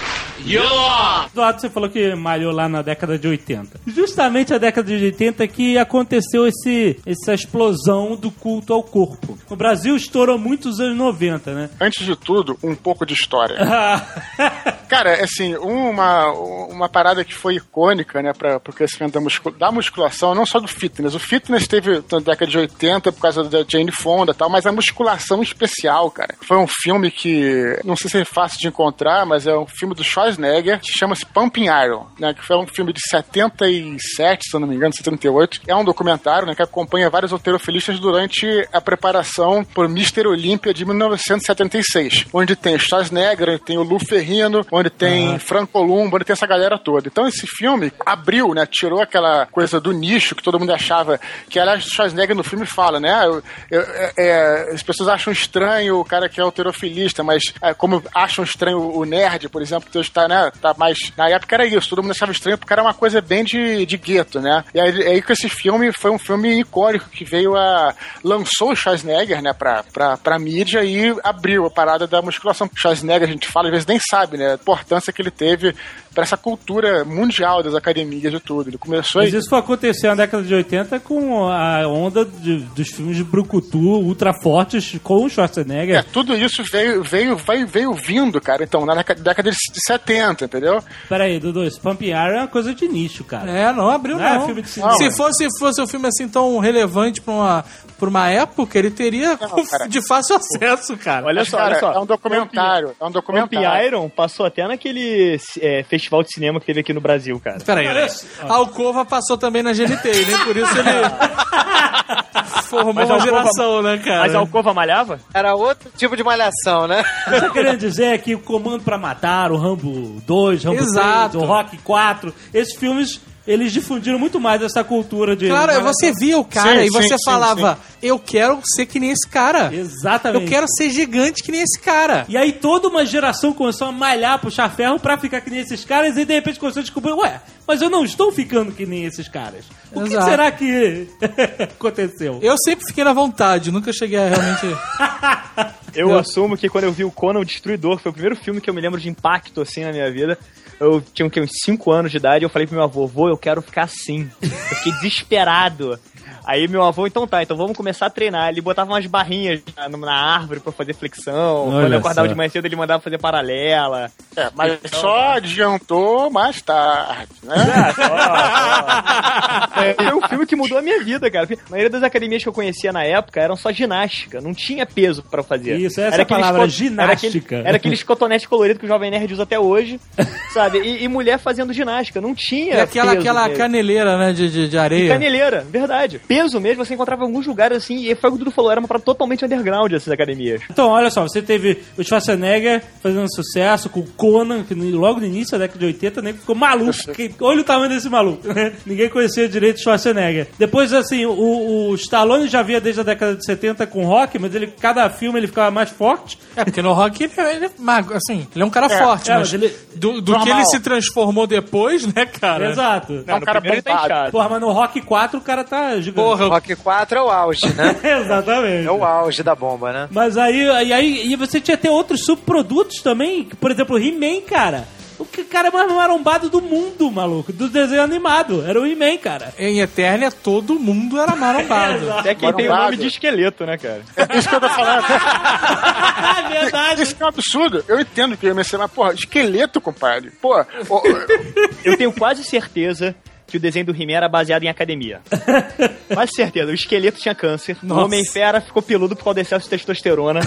off.
Eduardo, você falou que malhou lá na década de 80. Justamente a década de 80 que aconteceu esse, essa explosão do culto ao corpo. O Brasil estourou muito nos anos 90, né?
Antes de tudo, um pouco de história. [laughs] Cara, assim, uma, uma parada que foi icônica, né, para o crescimento da, muscul da musculação, não só do fitness. O fitness teve na década de 80 por causa da Jane Fonda e tal, mas a musculação especial, cara. Foi um filme que, não sei se é fácil de encontrar, mas é um filme do Schwarzenegger, que chama-se Pumping Iron, né, que foi um filme de 77, se eu não me engano, 78. É um documentário, né, que acompanha vários alterofilistas durante a preparação por Mr. Olímpia de 1976, onde tem Schwarzenegger, onde tem o Lu Ferrino, onde tem Franco Columbo, onde tem essa galera toda. Então esse filme abriu, né, tirou aquela coisa do nicho que todo mundo achava, que aliás Schwarzenegger no filme fala, né, eu- eu- é- é, as pessoas acham estranho o cara que é alterofilista, mas é, como acham estranho o nerd, por exemplo, que hoje tá, né, tá mais... Na época era isso, todo mundo achava estranho porque era uma coisa bem de, de gueto, né, e aí, aí que esse filme foi um filme icônico que veio a... lançou o Schwarzenegger, né, pra, pra, pra mídia e abriu a parada da musculação. Schwarzenegger, a gente fala, às vezes nem sabe, né, a importância que ele teve pra essa cultura mundial das academias e tudo. Ele começou
Mas
aí...
isso foi acontecer na década de 80 com a onda de- dos filmes de brucutu ultra fortes com o
É,
Schwarzenegger.
tudo isso veio, veio, veio, veio vindo, cara, então, na década de 70, entendeu?
Pera aí, Dudu, esse Pump Iron é uma coisa de nicho, cara.
É, não abriu
Não é
não.
filme de cinema.
Se fosse, fosse um filme assim tão relevante pra uma, pra uma época, ele teria
Não, [laughs] cara.
de fácil acesso, cara.
Olha
Mas,
só,
cara,
olha só.
é um documentário, é um
Pump
documentário.
Iron passou até naquele é, festival de cinema que teve aqui no Brasil, cara.
Peraí,
Olha
né? Alcova passou também na GNT, nem por isso ele [laughs] formou
Mas
uma
Alcova-
geração, né, cara?
Mas a Alcova malhava?
Era outro tipo de malhação, né?
O que eu tô querendo dizer é que o Comando pra Matar, o Rambo 2, Rambo
Exato.
3, o Rock 4, esses filmes, eles difundiram muito mais essa cultura de...
Claro, você via o cara
Sim,
e você
sim, sim,
falava, eu quero ser que nem esse cara.
Exatamente.
Eu quero ser gigante que nem esse cara.
E aí toda uma geração começou a malhar, puxar ferro pra ficar que nem esses caras e de repente começou a descobrir, ué, mas eu não estou ficando que nem esses caras. O que
Exato.
será que [laughs] aconteceu?
Eu sempre fiquei na vontade, nunca cheguei a realmente. [laughs]
Eu assumo que quando eu vi o Conan o Destruidor, que foi o primeiro filme que eu me lembro de impacto assim na minha vida. Eu tinha uns 5 anos de idade eu falei pro meu avô, vô, eu quero ficar assim. Eu fiquei desesperado. Aí meu avô, então tá, então vamos começar a treinar. Ele botava umas barrinhas na, na árvore pra fazer flexão.
Olha
Quando eu acordava
só.
de manhã cedo, ele mandava fazer paralela.
É, mas só adiantou mais tarde, né? [laughs]
É, foi um filme que mudou a minha vida, cara. A maioria das academias que eu conhecia na época eram só ginástica, não tinha peso pra fazer.
Isso, essa é a palavra, ginástica.
Era, aquele, era aqueles cotonetes coloridos que o Jovem Nerd usa até hoje, [laughs] sabe? E, e mulher fazendo ginástica, não tinha
E aquela,
peso
aquela
mesmo.
caneleira, né, de, de, de
E
areia.
caneleira, verdade. Peso mesmo, você encontrava em alguns lugares assim, e foi o que o Dudu falou, era uma parada totalmente underground essas academias.
Então, olha só, você teve o Schwarzenegger fazendo sucesso com o Conan, que logo no início da década de 80, nem ficou maluco. [laughs] Que- olha o tamanho desse maluco. né? Ninguém conhecia direito Arnold Schwarzenegger. Depois, assim, o, o Stallone já via desde a década de 70 com rock, mas ele, cada filme ele ficava mais forte.
É, porque no rock ele, é- ele é mago, assim, ele é um cara forte,
é,
mas
mas ele-
do, do que ele se transformou depois, né, cara?
Exato.
É um cara
ele tá.
Porra, mas no Rock 4 o cara tá gigante.
Porra,
Rock 4 é o auge, né? [laughs]
Exatamente.
É o auge da bomba, né?
Mas aí, aí, aí e você tinha até outros subprodutos também, por exemplo, o He-Man, cara. O que- cara mais marombado do mundo, maluco, do desenho animado. Era o He-Man, cara.
em Eternia todo mundo era marombado. [laughs]
Até quem tem o
Marombado.
nome de esqueleto, né, cara?
É isso que eu tô falando.
Ah, [laughs] verdade.
Isso é um absurdo. Eu entendo que eu ia mas, porra, esqueleto, compadre. Pô,
Eu tenho quase certeza que o desenho do He-Man era baseado em academia. [laughs] Quase certeza. O esqueleto tinha câncer.
Nossa.
O Homem-Fera ficou peludo por causa do excesso de testosterona.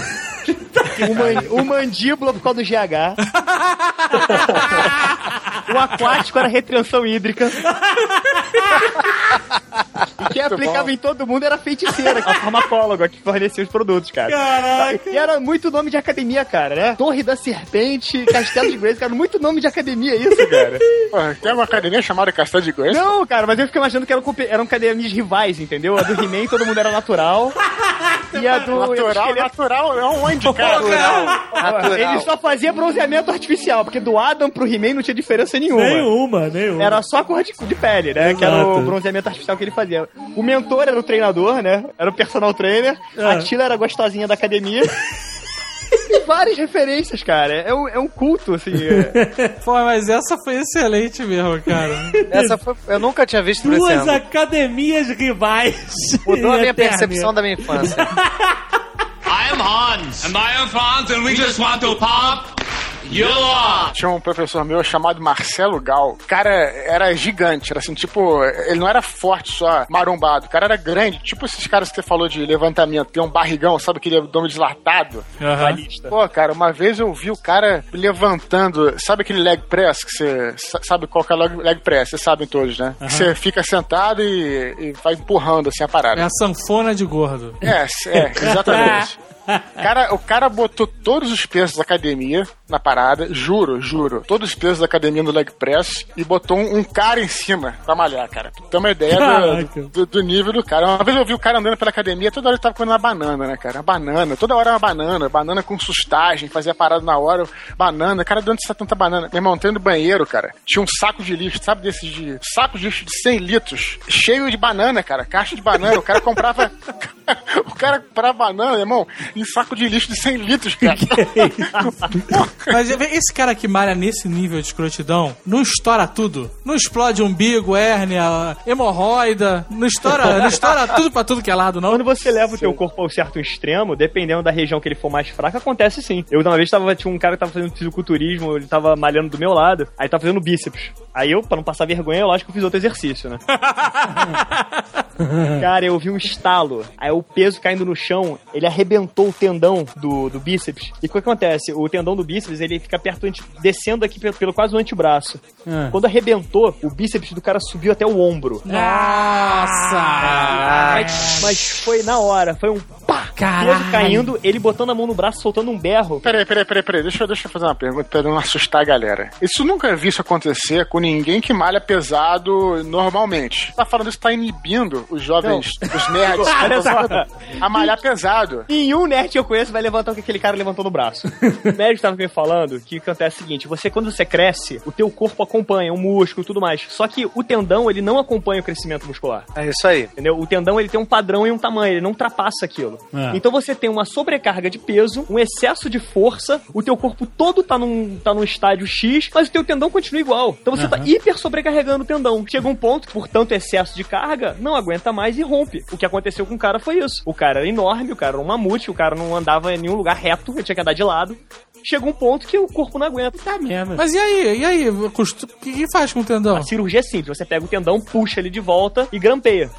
o, man- o mandíbula por causa do GH. [laughs] o aquático era retenção hídrica. [laughs] Quem aplicava em todo mundo era a feiticeira, a farmacóloga que fornecia os produtos, cara.
Caraca.
E era muito nome de academia, cara, né? Torre da Serpente, Castelo de Grace, cara, muito nome de academia isso, cara.
porra, tem uma academia chamada Castelo de Grace.
Não, cara, mas eu fiquei imaginando que eram, eram academias rivais, entendeu? A do He-Man todo mundo era natural. [laughs] e a do.
Natural,
esqueleto-
natural, é onde, cara?
Natural.
Ele só fazia bronzeamento artificial, porque do Adam pro He-Man não tinha diferença nenhuma.
Nenhuma, nenhuma.
Era só a cor de, de pele, né? Que era
Exato.
o bronzeamento artificial que ele fazia. O mentor era o treinador, né? Era o personal trainer.
É.
A Tila era a gostosinha da academia. E [laughs] várias referências, cara. É um, é um culto, assim. é. [laughs]
Pô, mas essa foi excelente mesmo, cara.
Essa foi. Eu nunca tinha visto
Duas academias rivais.
Mudou a minha
Eternia.
percepção da minha infância. [laughs]
I am Hans. And I am Franz, and we just want to pop
Tinha um professor meu chamado Marcelo Gal. O cara era gigante, era assim, tipo, ele não era forte só, marombado. O cara era grande, tipo esses caras que você falou de levantamento, tem um barrigão, sabe aquele abdômen dilatado?
Aham.
Pô, cara, uma vez eu vi o cara levantando, sabe aquele leg press que você sa- sabe qual que é o leg leg press, vocês sabem todos, né? Que você fica sentado e, e vai empurrando assim a parada.
É a sanfona de gordo.
É, é, [laughs] exatamente. Cara, o cara botou todos os pesos da academia na parada, juro, juro. Todos os pesos da academia no leg press e botou um, um cara em cima pra malhar, cara. Ter uma ideia do, do- do nível do cara. Uma vez eu vi o cara andando pela academia, toda hora ele tava comendo uma banana, né, cara? Uma banana, toda hora uma banana, banana com sustagem, fazia parada na hora, banana. Cara, de onde está tanta banana? Meu irmão, tem no banheiro, cara, tinha um saco de lixo, sabe desses de. Saco de lixo de 100 litros, cheio de banana, cara, caixa de banana. O cara comprava. [laughs] o cara comprava banana, irmão, em saco de lixo de 100 litros, cara. [laughs]
Mas esse cara que malha nesse nível de escrotidão não estoura tudo. Não explode umbigo, hérnia, hemorroida. Não estoura, não estoura tudo pra tudo que é lado, não.
Quando você leva o teu corpo ao certo extremo, dependendo da região que ele for mais fraca, acontece sim. Eu uma vez tava, tinha um cara que tava fazendo fisiculturismo, ele tava malhando do meu lado, aí tava fazendo bíceps. Aí eu, pra não passar vergonha, lógico que eu fiz outro exercício, né? [laughs] Cara, eu vi um estalo. Aí o peso caindo no chão, ele arrebentou o tendão do, do bíceps. E o que acontece? O tendão do bíceps, ele fica perto, ante- descendo aqui pelo, pelo quase o antebraço.
Ah.
Quando arrebentou, o bíceps do cara subiu até o ombro.
Nossa!
Mas, mas foi na hora, foi um pá!
Caralho.
Peso caindo, ele botando a mão no braço, soltando um berro.
Peraí, peraí, peraí, peraí. Deixa, eu- deixa eu fazer uma pergunta pra não assustar a galera. Isso nunca vi isso acontecer com ninguém que malha pesado normalmente. Tá falando isso, tá inibindo os jovens, os nerds, [laughs]
só.
a malhar pesado.
Nenhum nerd que eu conheço vai levantar o que aquele cara levantou no braço. [laughs] o médico tava me falando que acontece é o seguinte: você, quando você cresce, o teu corpo acompanha, o músculo e tudo mais. Só que o tendão, ele não acompanha o crescimento muscular.
É isso aí.
Entendeu? O tendão ele tem um padrão e um tamanho, ele não ultrapassa aquilo.
É.
Então você tem uma sobrecarga de peso, um excesso de força, o teu corpo todo tá num, tá num estádio X, mas o teu tendão continua igual. Então você tá hiper sobrecarregando o tendão. Chega um ponto que, por tanto excesso de carga, não aguenta mais e rompe. O que aconteceu com o cara foi isso. O cara era enorme, o cara era um mamute, o cara não andava em nenhum lugar reto, ele tinha que andar de lado. Chega um ponto que o corpo não aguenta.
Tá mesmo.
Mas e aí? E aí? O que, faz com o tendão?
A cirurgia é simples, você pega o tendão, puxa ele de volta e grampeia.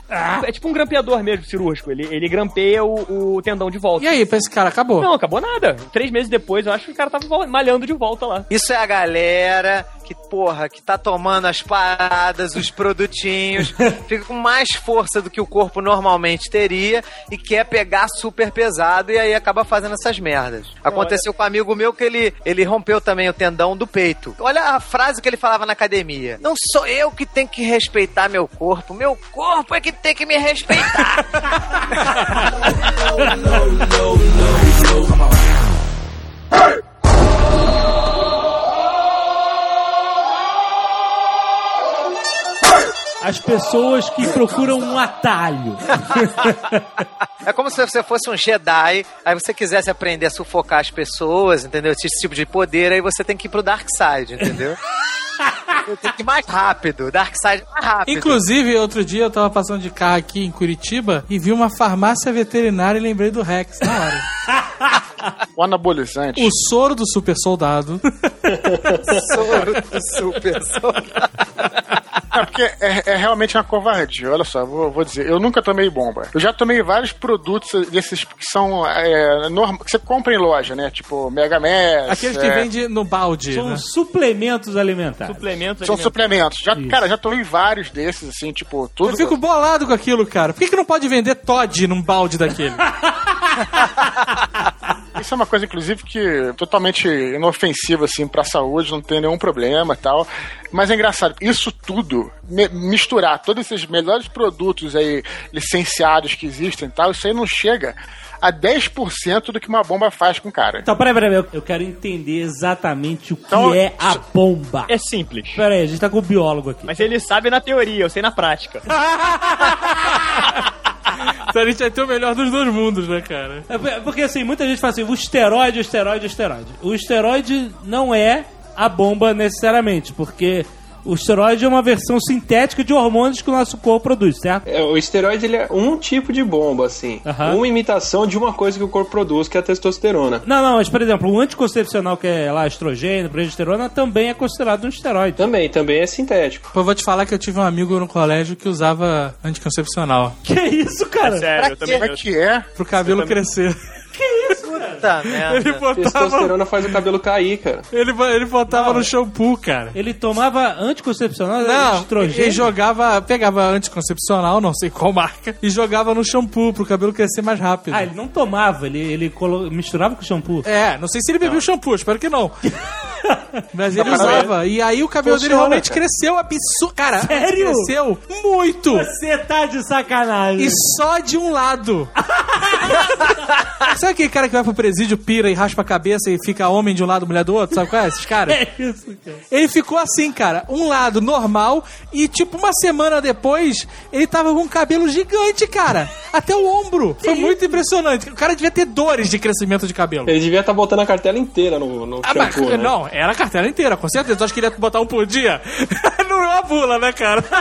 É tipo um grampeador mesmo cirúrgico. Ele, ele grampeia o, o tendão de volta.
E aí, pra esse cara, acabou?
Não, acabou nada. Três meses depois, eu acho que o cara tava malhando de volta lá.
Isso é a galera que, porra, que tá tomando as paradas, os produtinhos, [laughs] fica com mais força do que o corpo normalmente teria e quer pegar super pesado e aí acaba fazendo essas merdas. Aconteceu com um amigo meu que ele, ele rompeu também o tendão do peito. Olha a frase que ele falava na academia. Não sou eu que tenho que respeitar meu corpo, meu corpo é que tem que me respeitar. [laughs]
pessoas que procuram um atalho. [laughs]
É como se você fosse um Jedi, aí você quisesse aprender a sufocar as pessoas, entendeu? Esse tipo de poder, aí você tem que ir pro Dark Side, entendeu? [laughs] tem que ir mais rápido. Dark Side mais rápido.
Inclusive, outro dia eu tava passando de carro aqui em Curitiba e vi uma farmácia veterinária e lembrei do Rex na hora. [laughs]
O anabolizante.
O soro do super soldado.
soro do super soldado.
É porque é, é realmente uma covardia. Olha só, vou, vou dizer, eu nunca tomei bomba. Eu já tomei vários produtos desses que são é, norm- que você compra em loja, né? Tipo Mega Mess.
Aqueles que
é,
vende no balde.
São
né?
suplementos alimentares.
Suplementos
São
alimentares.
suplementos. Já,
Isso.
cara, já tomei vários desses, assim, tipo, tudo.
Eu fico bolado com aquilo, cara. Por que, que não pode vender Todd num balde daquele? [laughs]
Isso é uma coisa, inclusive, que é totalmente inofensiva, assim, pra saúde, não tem nenhum problema e tal. Mas é engraçado, isso tudo, me- misturar todos esses melhores produtos aí, licenciados que existem e tal, isso aí não chega a 10% do que uma bomba faz com o cara.
Então, peraí, peraí, eu- eu quero entender exatamente o que
Então,
é a bomba.
É simples.
Peraí, a gente tá com o biólogo aqui.
Mas ele sabe na teoria, eu sei na prática. [laughs]
então a gente vai ter o melhor dos dois mundos, né, cara?
É por- porque assim, muita gente fala assim, o esteroide, o esteroide, o esteroide. O esteroide não é a bomba necessariamente, porque o esteroide é uma versão sintética de hormônios que o nosso corpo produz, certo?
É, o esteroide ele é um tipo de bomba, assim.
Aham.
Uma imitação de uma coisa que o corpo produz, que é a testosterona.
Não, não, mas por exemplo, o anticoncepcional que é lá estrogênio, progesterona, também é considerado um esteroide.
Também, também é sintético.
Pô, eu vou te falar que eu tive um amigo no colégio que usava anticoncepcional
Que isso, cara?
Sério, eu também.
É que é?
pro cabelo crescer.
Puta merda.
Ele botava,
Testosterona faz o cabelo cair, cara.
ele, ele botava no shampoo, cara.
Ele tomava anticoncepcional,
Não,
estrogênio.
ele jogava, pegava anticoncepcional, não sei qual marca, e jogava no shampoo pro cabelo crescer mais rápido.
Ah, ele não tomava, ele, ele colo- misturava com shampoo.
É, não sei se ele bebia o shampoo, espero que não. [laughs] Mas ele usava. E aí o cabelo dele
Funciona,
realmente
cara.
cresceu absurdo. Cara,
Sério?
cresceu muito.
Você tá de sacanagem.
E só de um lado. [laughs] Sabe aquele cara que vai pro presídio, pira e raspa a cabeça e fica homem de um lado, mulher do outro? Sabe qual é? Esses caras? [laughs]
É isso, cara.
Ele ficou assim, cara, um lado normal e, tipo, uma semana depois, ele tava com um cabelo gigante, cara. Até o ombro. Foi muito impressionante. O cara devia ter dores de crescimento de cabelo.
Ele devia estar botando a cartela inteira no, no
Ah, mas,
shampoo, né?
Não, era a cartela inteira, com certeza. Eu acho que ele ia botar um por dia. Não é uma bula, né, cara? [laughs]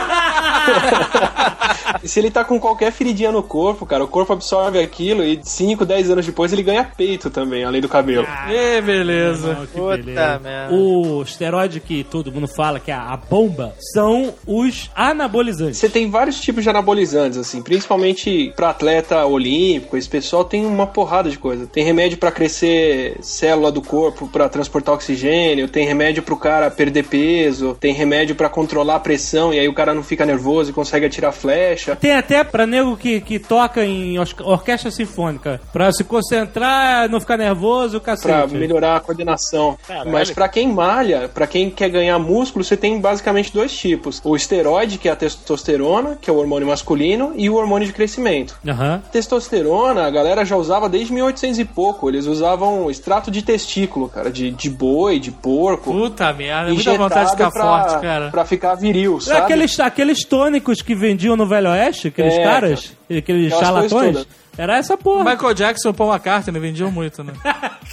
E se ele tá com qualquer feridinha no corpo, cara, o corpo absorve aquilo e 5, 10 anos depois ele ganha peito também, além do cabelo.
Ê, beleza.
Não, que
Puta
beleza.
merda.
O esteroide que todo mundo fala que é a bomba são os anabolizantes.
Você tem vários tipos de anabolizantes, assim, principalmente pra atleta olímpico, esse pessoal tem uma porrada de coisa. Tem remédio pra crescer célula do corpo, pra transportar oxigênio, tem remédio pro cara perder peso, tem remédio pra controlar a pressão e aí o cara não fica nervoso e consegue atirar flecha.
Tem até pra nego que, que toca em orquestra sinfônica. Pra se concentrar, não ficar nervoso, o
Pra
cacete.
melhorar a coordenação.
Caralho.
Mas pra quem malha, pra quem quer ganhar músculo, você tem basicamente dois tipos: o esteroide, que é a testosterona, que é o hormônio masculino, e o hormônio de crescimento.
Aham.
Testosterona, a galera já usava desde 1800 e pouco. Eles usavam extrato de testículo, cara, de, de boi, de porco.
Puta merda, muita
injetado
vontade de ficar
pra,
forte, cara.
Pra ficar viril, sabe?
Aqueles, aqueles tônicos que vendiam no Velho Oeste, aqueles
É,
caras, aqueles
Aquelas coisas
charlatões, era essa porra.
Michael Jackson e Paul McCartney vendiam muito, né? [laughs]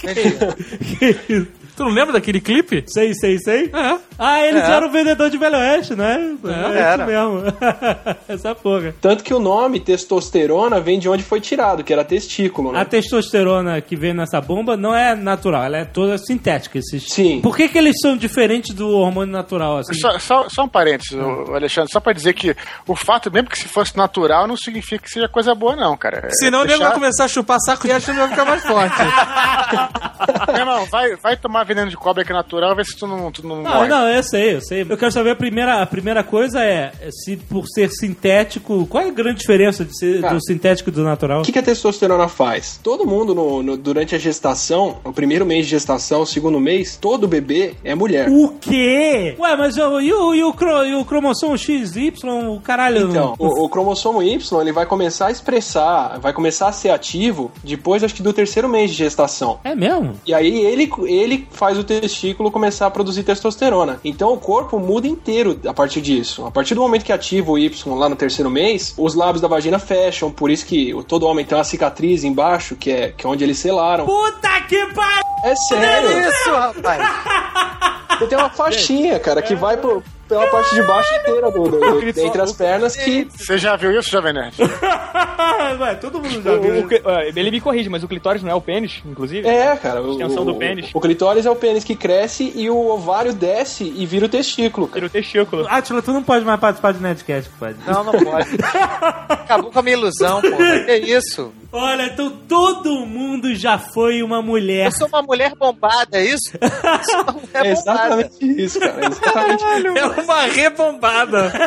Que isso?
Tu não lembra daquele clipe?
sei, sei, sei.
É.
Ah, eles
É.
eram vendedor de Velho Oeste, né? É,
Era.
isso mesmo. [laughs] essa porra.
Tanto que o nome testosterona vem de onde foi tirado, que era testículo, né?
A testosterona que vem nessa bomba não é natural, ela é toda sintética. Esses...
Sim.
Por que, que eles são diferentes do hormônio natural? Assim?
Só, só, só um parênteses, ô, Alexandre, só pra dizer que o fato, mesmo que se fosse natural, não significa que seja coisa boa, não, cara. É
Senão o nego
deixar-
vai começar a chupar saco e achando que vai ficar mais forte. [laughs]
Meu irmão, vai, vai tomar tomar veneno de cobra que é natural, vê se tu não, tu não
Não,
morre.
não, eu sei, eu sei. Eu quero saber a primeira, a primeira coisa é se por ser sintético, qual é a grande diferença de ser
Cara,
do sintético e do natural?
O que, que a testosterona faz? Todo mundo, no- no- durante a gestação, o primeiro mês de gestação, o segundo mês, todo bebê é mulher.
O quê? Ué, mas eu- e, o, e, o, cro- e o cromossomo XY, o caralho.
Então, o, o cromossomo Y ele vai começar a expressar, vai começar a ser ativo depois, acho que do terceiro mês de gestação.
É mesmo?
E aí ele, ele faz o testículo começar a produzir testosterona. Então o corpo muda inteiro a partir disso. A partir do momento que ativa o Y lá no terceiro mês, os lábios da vagina fecham, por isso que o- todo homem tem uma cicatriz embaixo, que é, que é onde eles selaram.
Puta que pariu!
É sério,
Isso, rapaz. [laughs]
você tem uma faixinha, cara, que vai pro, pela parte de baixo inteira do, do- entre as pernas que
Você já viu isso, Jovem Nerd? [laughs]
Ué, todo mundo já
O-
viu.
o ah, ele me corrige, mas o clitóris não é o pênis, inclusive?
É, cara. O,
Extensão do
o-
pênis.
O, clitóris é o pênis que cresce e o ovário desce e vira o testículo. cara.
Tira o testículo.
Atila, tu não pode mais participar de Nerdcast, pode?
Não, não pode. [laughs] Acabou com a minha ilusão, pô. Que isso?
Olha, então todo mundo já foi uma mulher.
Eu sou uma mulher bombada, é isso? Eu sou uma mulher [laughs]
É
bombada.
exatamente isso, cara. É exatamente.
É uma rebombada. [laughs]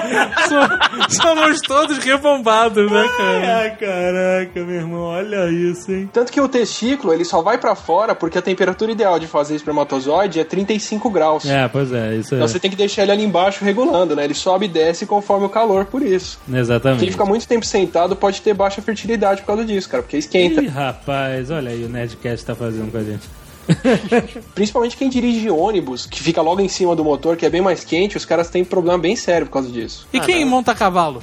So- Somos todos rebombados, né, cara?
Ai, caraca, meu irmão, olha isso, hein?
Tanto que o testículo, ele só vai pra fora porque a temperatura ideal de fazer espermatozoide é 35 graus.
É, pois é, isso é.
Então você tem que deixar ele ali embaixo regulando, né? Ele sobe e desce conforme o calor, por isso.
Exatamente.
Quem fica muito tempo sentado pode ter baixa fertilidade por causa disso, cara, porque esquenta.
Ih, rapaz, olha aí o Nerdcast tá fazendo com a gente. [laughs]
Principalmente quem dirige ônibus, que fica logo em cima do motor, que é bem mais quente, os caras têm problema bem sério por causa disso.
E quem monta cavalo?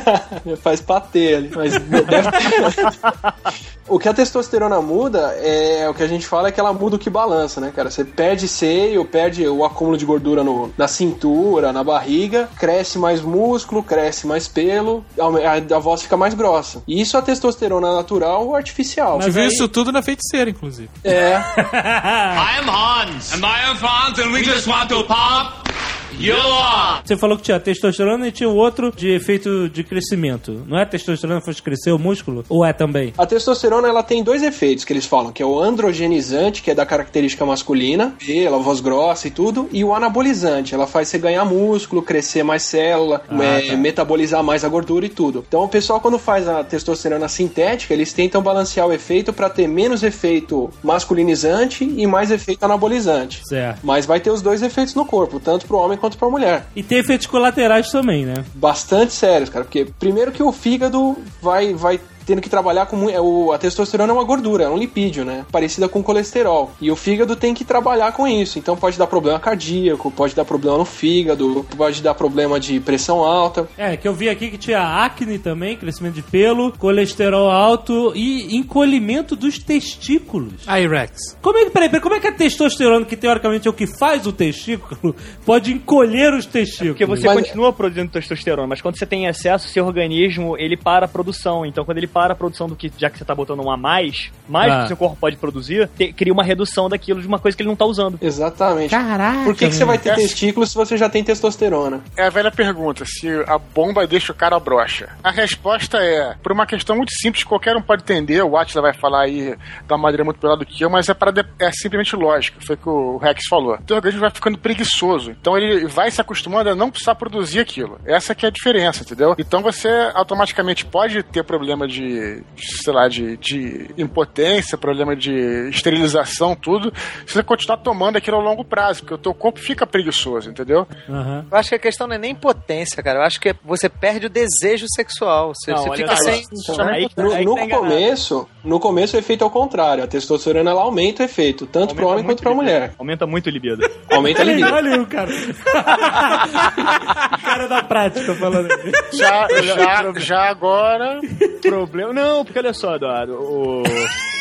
[laughs]
Faz patê ali, mas deve... [laughs] O que a testosterona muda é o que a gente fala é que ela muda o que balança, né, cara? Você perde seio, perde o acúmulo de gordura no- na cintura, na barriga, cresce mais músculo, cresce mais pelo, a, a voz fica mais grossa. E isso é a testosterona natural ou artificial.
Você viu isso tudo na feiticeira, inclusive.
É, [laughs]
I am Hans, and my own Franz, and we just want to pop
Você falou que tinha testosterona e tinha o outro de efeito de crescimento. Não é a testosterona que faz crescer o músculo? Ou é também?
A testosterona ela tem dois efeitos que eles falam, que é o androgenizante, que é da característica masculina, pela voz grossa e tudo, e o anabolizante, ela faz você ganhar músculo, crescer mais célula, é, metabolizar mais a gordura e tudo. Então o pessoal quando faz a testosterona sintética, eles tentam balancear o efeito para ter menos efeito masculinizante e mais efeito anabolizante.
Certo.
Mas vai ter os dois efeitos no corpo, tanto pro homem quanto pra mulher.
E tem efeitos colaterais também, né?
Bastante sérios, cara, porque primeiro que o fígado vai vai tendo que trabalhar com é, o, a testosterona é uma gordura, é um lipídio, né? Parecida com colesterol. E o fígado tem que trabalhar com isso. Então pode dar problema cardíaco, pode dar problema no fígado, pode dar problema de pressão alta.
É, que eu vi aqui que tinha acne também, crescimento de pelo, colesterol alto e encolhimento dos testículos.
Irex.
Como é que, peraí, peraí, como é que a testosterona, que teoricamente é o que faz o testículo, [laughs] pode encolher os testículos?
Porque você
Mas-
continua produzindo testosterona, mas quando você tem excesso, seu organismo, ele para a produção. Então, quando ele para a produção do que, já que você tá botando um a mais, mais
Ah.
do que seu corpo pode produzir, te- cria uma redução daquilo de uma coisa que ele não tá usando.
Exatamente.
Caraca!
Por que, que você vai ter
Essa-
testículos se você já tem testosterona?
É a velha pergunta, se a bomba deixa o cara broxa. A resposta é, por uma questão muito simples, que qualquer um pode entender, o Atila vai falar aí da maneira muito melhor do que eu, mas é, para é simplesmente lógico, foi o que o Rex falou. O teu organismo vai ficando preguiçoso, então ele vai se acostumando a não precisar produzir aquilo. Essa que é a diferença, entendeu? Então você automaticamente pode ter problema de, sei lá, de, de impotência, problema de esterilização, tudo, se você continuar tomando aquilo a longo prazo, porque o teu corpo fica preguiçoso, entendeu?
Aham.
Eu acho que a questão não é nem potência, cara. Eu acho que você perde o desejo sexual. Você,
Não,
você
olha
fica sem.
Então, aí
No,
aí que
no
tá
começo, no começo o efeito é o contrário. A testosterona ela aumenta o efeito, tanto pro
Aumenta
homem
muito
quanto pra
libido.
mulher.
Aumenta muito o libido.
Aumenta [laughs] a libido.
O cara. [laughs] o cara da prática falando.
Já, já, já agora,
problema. Não, porque olha só, Eduardo, o. [laughs]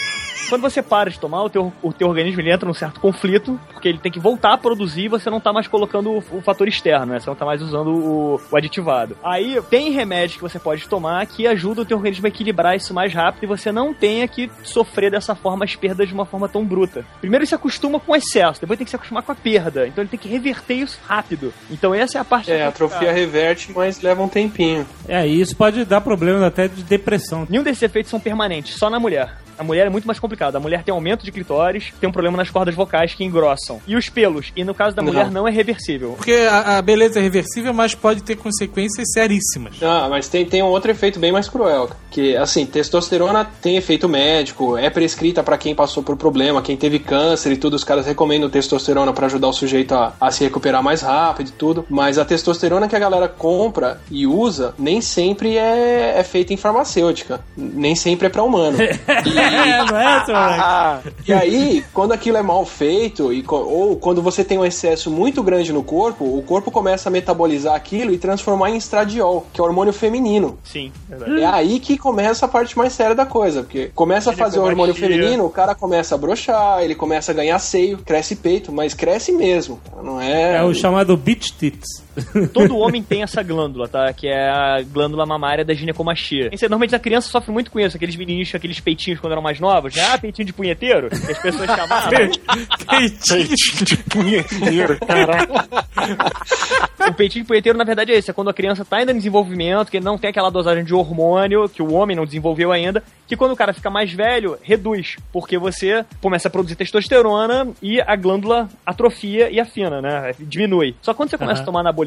Quando você para de tomar, o teu, o teu organismo ele entra num certo conflito, porque ele tem que voltar a produzir e você não tá mais colocando o, o fator externo, né? Você não tá mais usando o, o aditivado. Aí tem remédios que você pode tomar que ajuda o teu organismo a equilibrar isso mais rápido e você não tenha que sofrer dessa forma as perdas de uma forma tão bruta. Primeiro ele se acostuma com o excesso, depois tem que se acostumar com a perda. Então ele tem que reverter isso rápido. Então essa é a parte
É, a atrofia reverte, mas leva um tempinho.
É, e isso pode dar problemas até de depressão.
Nenhum desses efeitos são permanentes, só na mulher. A mulher é muito mais complicada. A mulher tem aumento de clitóris, tem um problema nas cordas vocais que engrossam. E os pelos. E no caso da mulher não é reversível.
Porque a, a beleza é reversível, mas pode ter consequências seríssimas.
Ah, mas tem, tem um outro efeito bem mais cruel. Que, assim, testosterona tem efeito médico, é prescrita pra quem passou por problema, quem teve câncer e tudo. Os caras recomendam testosterona pra ajudar o sujeito a, a se recuperar mais rápido e tudo. Mas a testosterona que a galera compra e usa nem sempre é, é feita em farmacêutica. Nem sempre é pra humano. [laughs]
É, não é, seu? [laughs]
E aí, quando aquilo é mal feito, e, ou quando você tem um excesso muito grande no corpo, o corpo começa a metabolizar aquilo e transformar em estradiol, que é o hormônio feminino.
Sim, verdade.
É aí que começa a parte mais séria da coisa, porque começa a fazer o hormônio feminino, o cara começa a brochar, ele começa a ganhar seio, cresce peito, mas cresce mesmo, não é...
É o chamado beach tits.
Todo homem tem essa glândula, tá? Que é a glândula mamária da ginecomastia. Isso, Normalmente a criança sofre muito com isso, aqueles menininhos com aqueles peitinhos quando eram mais novos. né? Ah, peitinho de punheteiro, que as pessoas chamavam. [laughs]
Peitinho de punheteiro, caraca.
o peitinho de punheteiro, na verdade, é esse. É quando a criança tá ainda em desenvolvimento, que não tem aquela dosagem de hormônio, que o homem não desenvolveu ainda, que quando o cara fica mais velho, reduz. Porque você começa a produzir testosterona e a glândula atrofia e afina, né? Diminui. Só quando você começa
Aham.
a tomar anabolizante,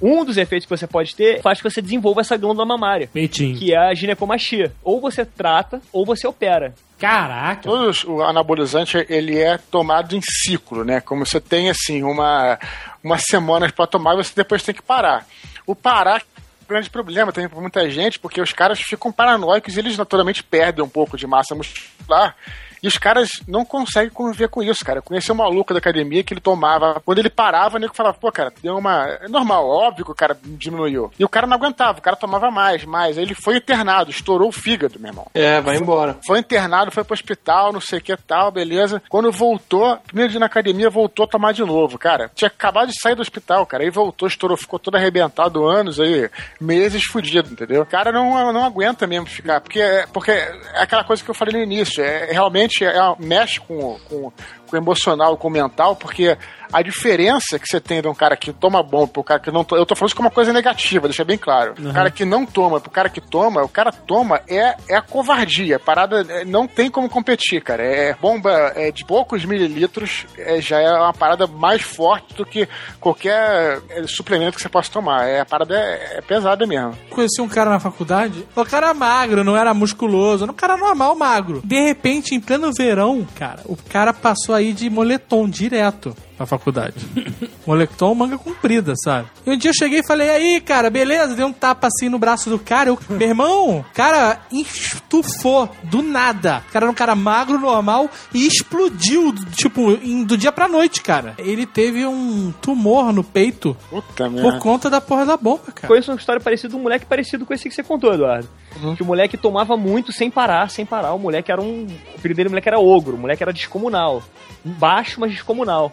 um dos efeitos que você pode ter faz que você desenvolva essa glândula mamária.
Peitinho.
Que é a ginecomastia. Ou você trata, ou você opera.
Caraca.
Todos, o anabolizante, ele é tomado em ciclo, né? Como você tem, assim, uma, uma semana pra tomar, você depois tem que parar. O parar é um grande problema tem pra muita gente, porque os caras ficam paranoicos e eles naturalmente perdem um pouco de massa muscular. E os caras não conseguem conviver com isso, cara. Eu conheci um maluco da academia que ele tomava. Quando ele parava, o nego falava, pô, cara, deu uma. É normal, óbvio que o cara diminuiu. E o cara não aguentava, o cara tomava mais, mais. Aí ele foi internado, estourou o fígado, meu irmão.
É, vai embora.
Foi internado, foi pro hospital, não sei o que tal, beleza. Quando voltou, primeiro dia na academia, voltou a tomar de novo, cara. Tinha acabado de sair do hospital, cara. Aí voltou, estourou, ficou todo arrebentado anos aí, meses fudido, entendeu? O cara não, não aguenta mesmo ficar, porque, é- porque é aquela coisa que eu falei no início, é realmente é, mexe com, com, com o emocional, com mental, porque a diferença que você tem de um cara que toma bom pro cara que não toma. Eu tô falando isso como uma coisa negativa, deixa bem claro. O cara que não toma pro cara que toma, o cara toma é, é a covardia. A parada é, não tem como competir, cara. É bomba é, de poucos mililitros, é, já é uma parada mais forte do que qualquer é, suplemento que você possa tomar. É, a parada é, é pesada mesmo.
Conheci um cara na faculdade, o cara era magro, não era musculoso, era um cara normal, magro. De repente, em pleno verão, cara, o cara passou aí de moletom direto pra faculdade. [laughs] moletom, manga comprida, sabe? E um dia eu cheguei e falei, aí, cara, beleza? Dei um tapa assim no braço do cara. Eu, meu irmão, o cara estufou do nada. O cara era um cara magro, normal, e explodiu, tipo, em- do dia pra noite, cara. Ele teve um tumor no peito
Puta
por
merda.
conta da porra da bomba, cara.
Conheço uma história parecida de um moleque parecido com esse que você contou, Eduardo. Que o moleque tomava muito sem parar, sem parar. O moleque era um. O filho dele, o moleque era ogro, o moleque era descomunal. Baixo, mas descomunal.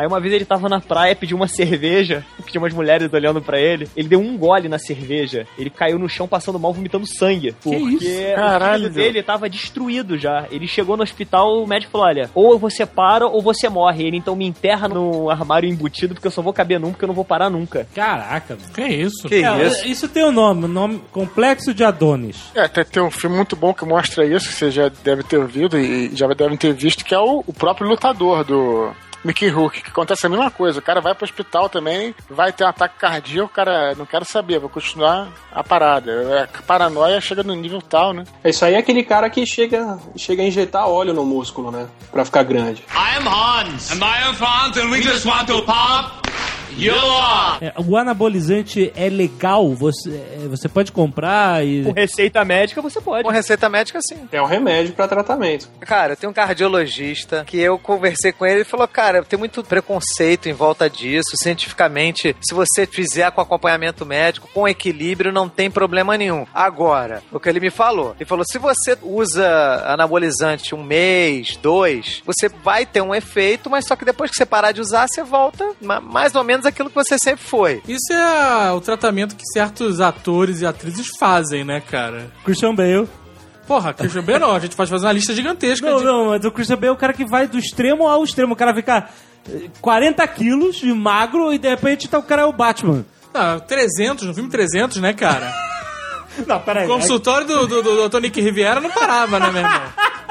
Aí uma vez ele tava na praia, pediu uma cerveja, que tinha umas mulheres olhando pra ele. Ele deu um gole na cerveja. Ele caiu no chão passando mal, vomitando sangue. Porque
isso?
o
Caralho.
filho dele tava destruído já. Ele chegou no hospital, o médico falou: olha, ou você para ou você morre. Ele então me enterra no armário embutido, porque eu só vou caber num, porque eu não vou parar nunca.
Caraca, mano.
Que isso?
Que
É,
isso?
isso tem um nome, o nome Complexo de Adonis.
É, tem, tem um filme muito bom que mostra isso, que você já deve ter ouvido e já devem ter visto, que é o, o próprio lutador do Mickey Rook, que acontece a mesma coisa. O cara vai pro hospital também, vai ter um ataque cardíaco, o cara não quero saber, vou continuar a parada. É, A paranoia chega no nível tal, né?
Isso aí é aquele cara que chega, chega a injetar óleo no músculo, né? Pra ficar grande.
I am Hans, and my own Hans, and we just want to pop.
É, o anabolizante é legal, você, é, você pode comprar e.
Com receita médica, você pode.
Com receita médica, sim.
É um remédio pra tratamento.
Cara, tem um cardiologista que eu conversei com ele e falou: Cara, tem muito preconceito em volta disso. Cientificamente, se você fizer com acompanhamento médico, com equilíbrio, não tem problema nenhum. Agora, o que ele me falou: Ele falou, se você usa anabolizante um mês, dois, você vai ter um efeito, mas só que depois que você parar de usar, você volta ma- mais ou menos aquilo que você sempre foi.
Isso é o tratamento que certos atores e atrizes fazem, né, cara?
Christian Bale.
Porra, Christian Bale não, a gente pode fazer uma lista gigantesca
Não,
de...
não, mas o Christian Bale é o cara que vai do extremo ao extremo. O cara fica eh, 40 quilos de magro e de repente tá, o cara é o Batman.
Não, 300, no filme 300, né, cara? [laughs]
Não, peraí.
O consultório do, do, do, do Dr. Nick Riviera não parava, né, meu irmão? [laughs]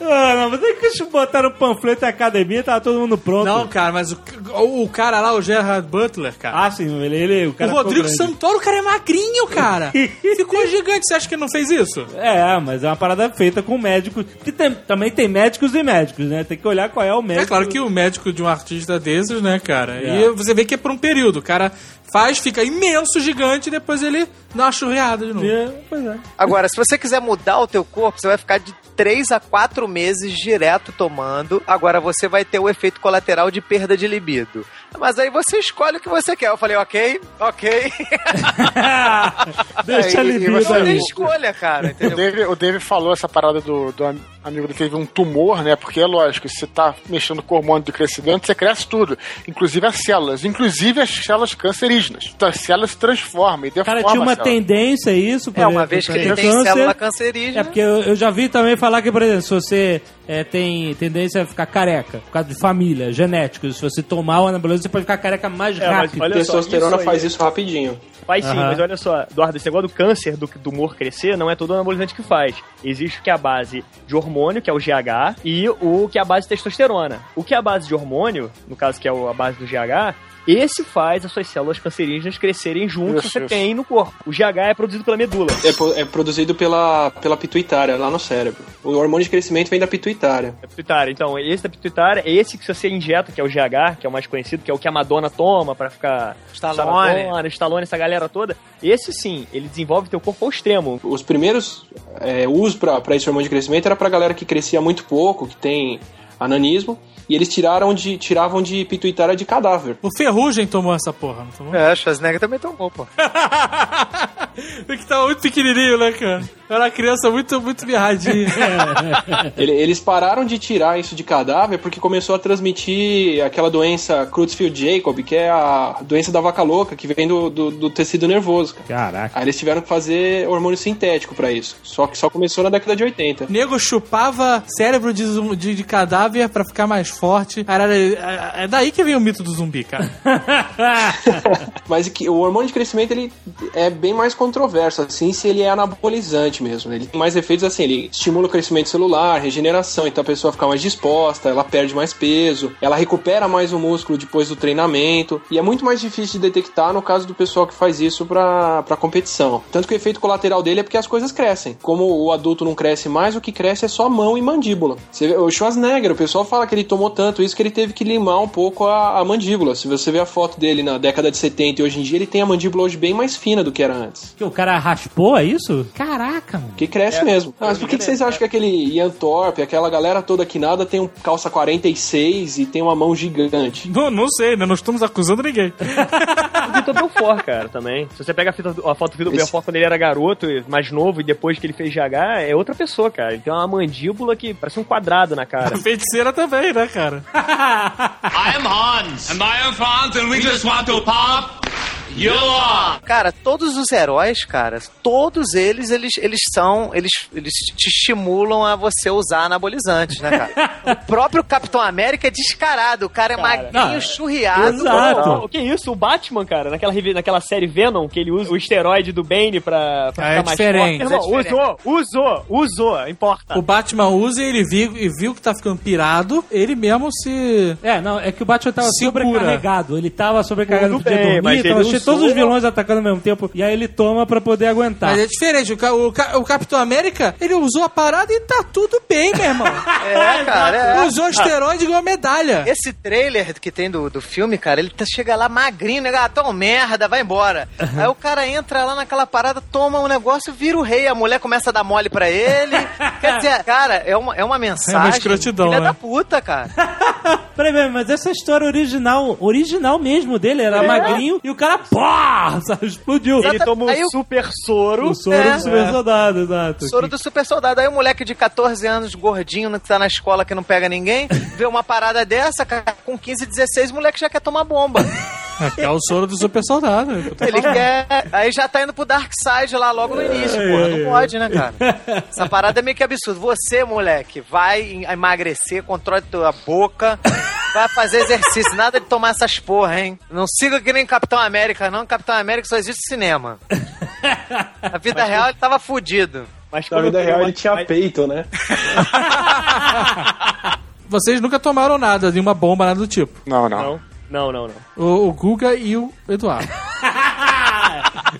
Ah, não, mas é que eles botaram o panfleto da academia tava todo mundo pronto.
Não, cara, mas o, o, o cara lá, o Gerard Butler, cara.
Ah, sim, ele, ele o
o
cara
Rodrigo
ficou grande.
Santoro, o cara é magrinho, cara. [laughs] Ficou gigante. Você acha que ele não fez isso?
É, mas é uma parada feita com médicos. Porque tem- também tem médicos e médicos, né? Tem que olhar qual é o médico.
É claro que o médico de um artista desses, né, cara?
É.
E você vê que é por um período. O cara faz, fica imenso, gigante, e depois ele dá uma churreada de novo.
É, pois é.
Agora, se você quiser mudar o teu corpo, você vai ficar de 3 a 4 meses direto tomando. Agora você vai ter o efeito colateral de perda de libido. Mas aí você escolhe o que você quer. Eu falei, ok, ok. [laughs]
Deixa
É, e- e você
Você tem escolha, cara,
O? Dave, o Dave falou essa parada do, do am- amigo dele que teve um tumor, né? Porque é lógico, se você tá mexendo com o hormônio de crescimento, você cresce tudo. Inclusive as células. Inclusive as células cancerígenas. Então as células se transformam e
O
deformam
cara tinha uma tendência a isso. por
É, uma vez que ele tem
câncer.
célula cancerígena.
É porque eu, eu já vi também falar que, por exemplo, se você é, tem tendência a ficar careca, por causa de família, genético, se você tomar o anabolizante, você pode ficar careca mais
É, mas
rápido.
olha só,
Testosterona
aí-
faz isso rapidinho.
Faz sim,
Aham.
mas olha só, Eduardo, esse negócio do câncer, do, do humor crescer, não é todo anabolizante que faz. Existe o que é a base de hormônio, que é o GH, e o que é a base de testosterona. O que é a base de hormônio, no caso que é a base do GH, esse faz as suas células cancerígenas crescerem junto que você
isso.
tem no corpo. O GH é produzido pela medula.
É, é produzido pela, pela pituitária, lá no cérebro. O hormônio de crescimento vem da pituitária.
É pituitária. Então, esse da pituitária é esse que você injeta, que é o GH, que é o mais conhecido, que é o que a Madonna toma pra ficar...
Stallone.
Stallone, Stallone, essa galera toda. Esse sim, ele desenvolve teu corpo ao extremo.
Os primeiros é, usos para esse hormônio de crescimento era pra galera que crescia muito pouco, que tem ananismo, e eles tiraram de, tiravam de pituitária de cadáver.
O Ferrugem tomou essa porra, não tomou?
É, Schwarzenegger também tomou, pô. [laughs]
Porque tava muito pequenininho, né, cara? Era uma criança muito, muito mirradinha. [laughs]
Ele- eles pararam de tirar isso de cadáver porque começou a transmitir aquela doença Creutzfeldt-Jacob, que é a doença da vaca louca, que vem do, do, do tecido nervoso. cara.
Caraca.
Aí eles tiveram que fazer hormônio sintético pra isso. Só que só começou na década de 80.
O nego chupava cérebro de, de, de cadáver pra ficar mais forte. Era, é, é daí que vem o mito do zumbi, cara. [laughs]
Mas o hormônio de crescimento ele é bem mais controverso, assim, se ele é anabolizante mesmo. Ele tem mais efeitos assim, ele estimula o crescimento celular, regeneração, então a pessoa fica mais disposta, ela perde mais peso, ela recupera mais o músculo depois do treinamento, e é muito mais difícil de detectar no caso do pessoal que faz isso pra, pra competição. Tanto que o efeito colateral dele é porque as coisas crescem. Como o adulto não cresce mais, o que cresce é só mão e mandíbula. Você vê, o Schwarzenegger, o pessoal fala que ele tomou tanto isso que ele teve que limar um pouco a, a mandíbula. Se você ver a foto dele na década de 70 e hoje em dia, ele tem a mandíbula hoje bem mais fina do que era antes.
Que o cara raspou, é isso? Caraca, mano.
Que cresce mesmo. Ah, mas por que, que vocês acham que aquele Ian Thorpe, aquela galera toda que nada, tem um calça 46 e tem uma mão gigante?
não, não sei, né? Não estamos acusando ninguém. [laughs]
O Vitor Belfort, cara, também. Se você pega a, fita- a foto do Vitor
Esse-
Belfort quando ele era garoto, mais novo, e depois que ele fez GH, é outra pessoa, cara. Ele tem uma mandíbula que parece um quadrado na cara.
A [laughs] feiticeira também, né, cara? [laughs]
I'm Hans. And I am Franz, and we just want to pop
Cara, todos os heróis, cara, todos eles, eles, eles são, eles, eles te estimulam a você usar anabolizantes, né, cara? [laughs] o próprio Capitão América é descarado, o cara é
Cara,
magrinho,
não,
churriado.
exato.
Não, o que isso? O Batman, cara, naquela, naquela série Venom, que ele usa o esteroide do Bane pra, pra
Ah, é
ficar mais
diferente,
forte. Irmão,
é diferente.
usou, usou, usou, importa.
O Batman usa e ele viu, e viu que tá ficando pirado, ele mesmo se.
É, não, é que o Batman tava
Segura.
sobrecarregado. Ele tava sobrecarregado,
Tudo
podia
bem, mas
dormir,
ele
tava cheio todos os vilões atacando ao mesmo tempo. E aí ele toma pra poder aguentar.
Mas é diferente, o, ca- o, ca- o Capitão América, ele usou a parada e tá tudo bem, meu irmão. [laughs]
É, cara, é.
Usou esteroide igual medalha.
Esse trailer que tem do, do filme, cara, ele tá, chega lá magrinho, né? Ah, tão merda, vai embora. Aí o cara entra lá naquela parada, toma um negócio, vira o rei, a mulher começa a dar mole pra ele. [laughs] Quer dizer, cara, é uma, é uma mensagem.
escrotidão,
filha
né?
da puta, cara. [laughs]
Peraí, peraí, mas essa história original, original mesmo dele, era magrinho e o cara, pô, sabe, explodiu.
Ele toma
Aí
um super soro.
O soro
É.
do super soldado, exato.
Soro do super soldado. Aí o moleque de 14 anos, gordinho, que tá na escola que não pega ninguém, [laughs] vê uma parada dessa, com 15, 16, o moleque já quer tomar bomba. [laughs]
É o soro do super soldado. né?
Ele quer. Aí já tá indo pro Dark Side lá logo no início, porra. Não pode, né, cara? [laughs] Essa parada é meio que absurdo. Você, moleque, vai emagrecer, controle tua boca. Vai fazer exercício, nada de tomar essas porra, hein? Não siga que nem Capitão América, não. Capitão América só existe cinema. Na vida real ele tava fudido.
Mas
Na vida real ele tinha
uma-
peito, né?
Vocês nunca tomaram nada, nenhuma bomba, nada do tipo.
Não, não.
Não, não, não, não.
O, o Guga e o Eduardo. [laughs]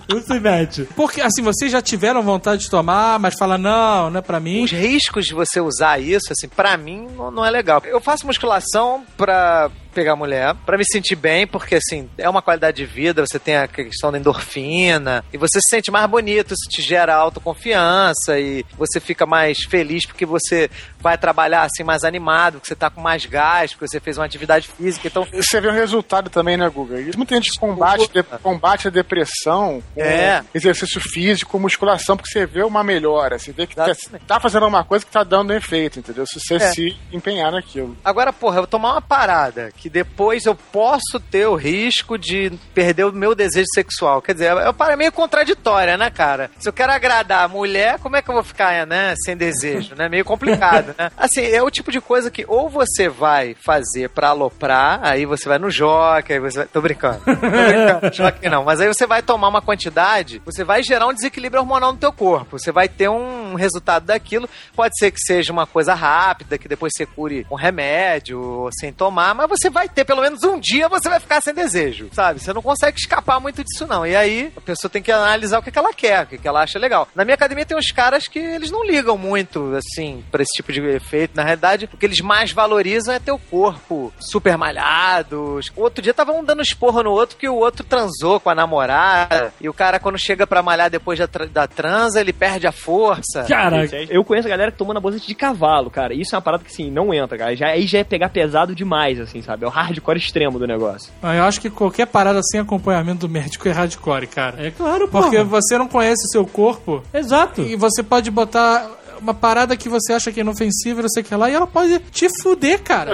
Não se mete.
Porque, assim, vocês já tiveram vontade de tomar, mas fala não, não é pra mim.
Os riscos de você usar isso, assim, pra mim não, não é legal. Eu faço musculação pra pegar mulher, pra me sentir bem, porque assim, é uma qualidade de vida, você tem a questão da endorfina, e você se sente mais bonito, isso te gera autoconfiança, e você fica mais feliz porque você vai trabalhar assim mais animado, porque você tá com mais gás, porque você fez uma atividade física, então
Você vê o resultado também, né, Guga? E muita gente combate, de- combate a depressão com
É.
exercício físico, musculação, porque você vê uma melhora. Você vê que tá,
Exatamente.
tá fazendo uma coisa que tá dando efeito, entendeu? Se você
É.
se empenhar naquilo.
Agora, porra, eu vou tomar uma parada que depois eu posso ter o risco de perder o meu desejo sexual. Quer dizer, é uma parada meio contraditória, né, cara? Se eu quero agradar a mulher, como é que eu vou ficar, né, sem desejo, né? Meio complicado, né? [laughs] Assim, é o tipo de coisa que ou você vai fazer pra aloprar, aí você vai no jockey, aí você vai... Tô brincando. Tô brincando, jockey não. Mas aí você vai tomar uma quantidade, você vai gerar um desequilíbrio hormonal no teu corpo. Você vai ter um resultado daquilo. Pode ser que seja uma coisa rápida, que depois você cure com remédio ou sem tomar, mas você vai ter pelo menos um dia você vai ficar sem desejo, sabe? Você não consegue escapar muito disso não. E aí a pessoa tem que analisar o que, que ela quer, o que, que ela acha legal. Na minha academia tem uns caras que eles não ligam muito assim pra esse tipo de efeito. Na realidade, o que eles mais valorizam é teu corpo super malhado. Outro dia tava um dando esporro no outro que o outro transou com a namorada e o cara quando chega pra malhar depois da, tra- da transa, ele perde a força.
Caraca.
Eu conheço a galera que toma anabolizante de cavalo, cara. Isso é uma parada que, assim, não entra, cara. Já, aí já é pegar pesado demais, assim, sabe? É o hardcore extremo do negócio.
Ah, Eu acho que qualquer parada sem acompanhamento do médico é hardcore, cara.
É claro,
Porque
porra.
você não conhece o seu corpo
Exato.
e você pode botar uma parada que você acha que é inofensiva, não sei o que lá, e ela pode te fuder, cara.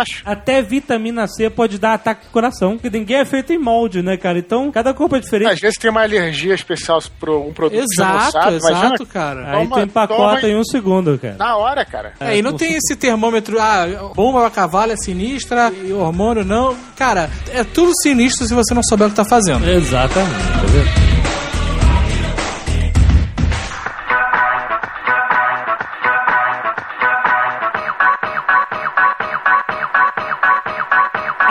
Acho.
Até vitamina C pode dar ataque do coração. Porque ninguém é feito em molde, né, cara? Então, cada corpo é diferente.
Às vezes tem uma alergia especial pro um produto que você não
Exato,
sabe.
exato,
Imagina,
cara.
Aí
Toma-
tu empacota
toma-
em um segundo, cara.
na hora, cara.
É, e não tem esse termômetro, ah, bomba a cavalo é sinistra e hormônio não. Cara, é tudo sinistro se você não souber o que tá fazendo.
Exatamente. tá vendo?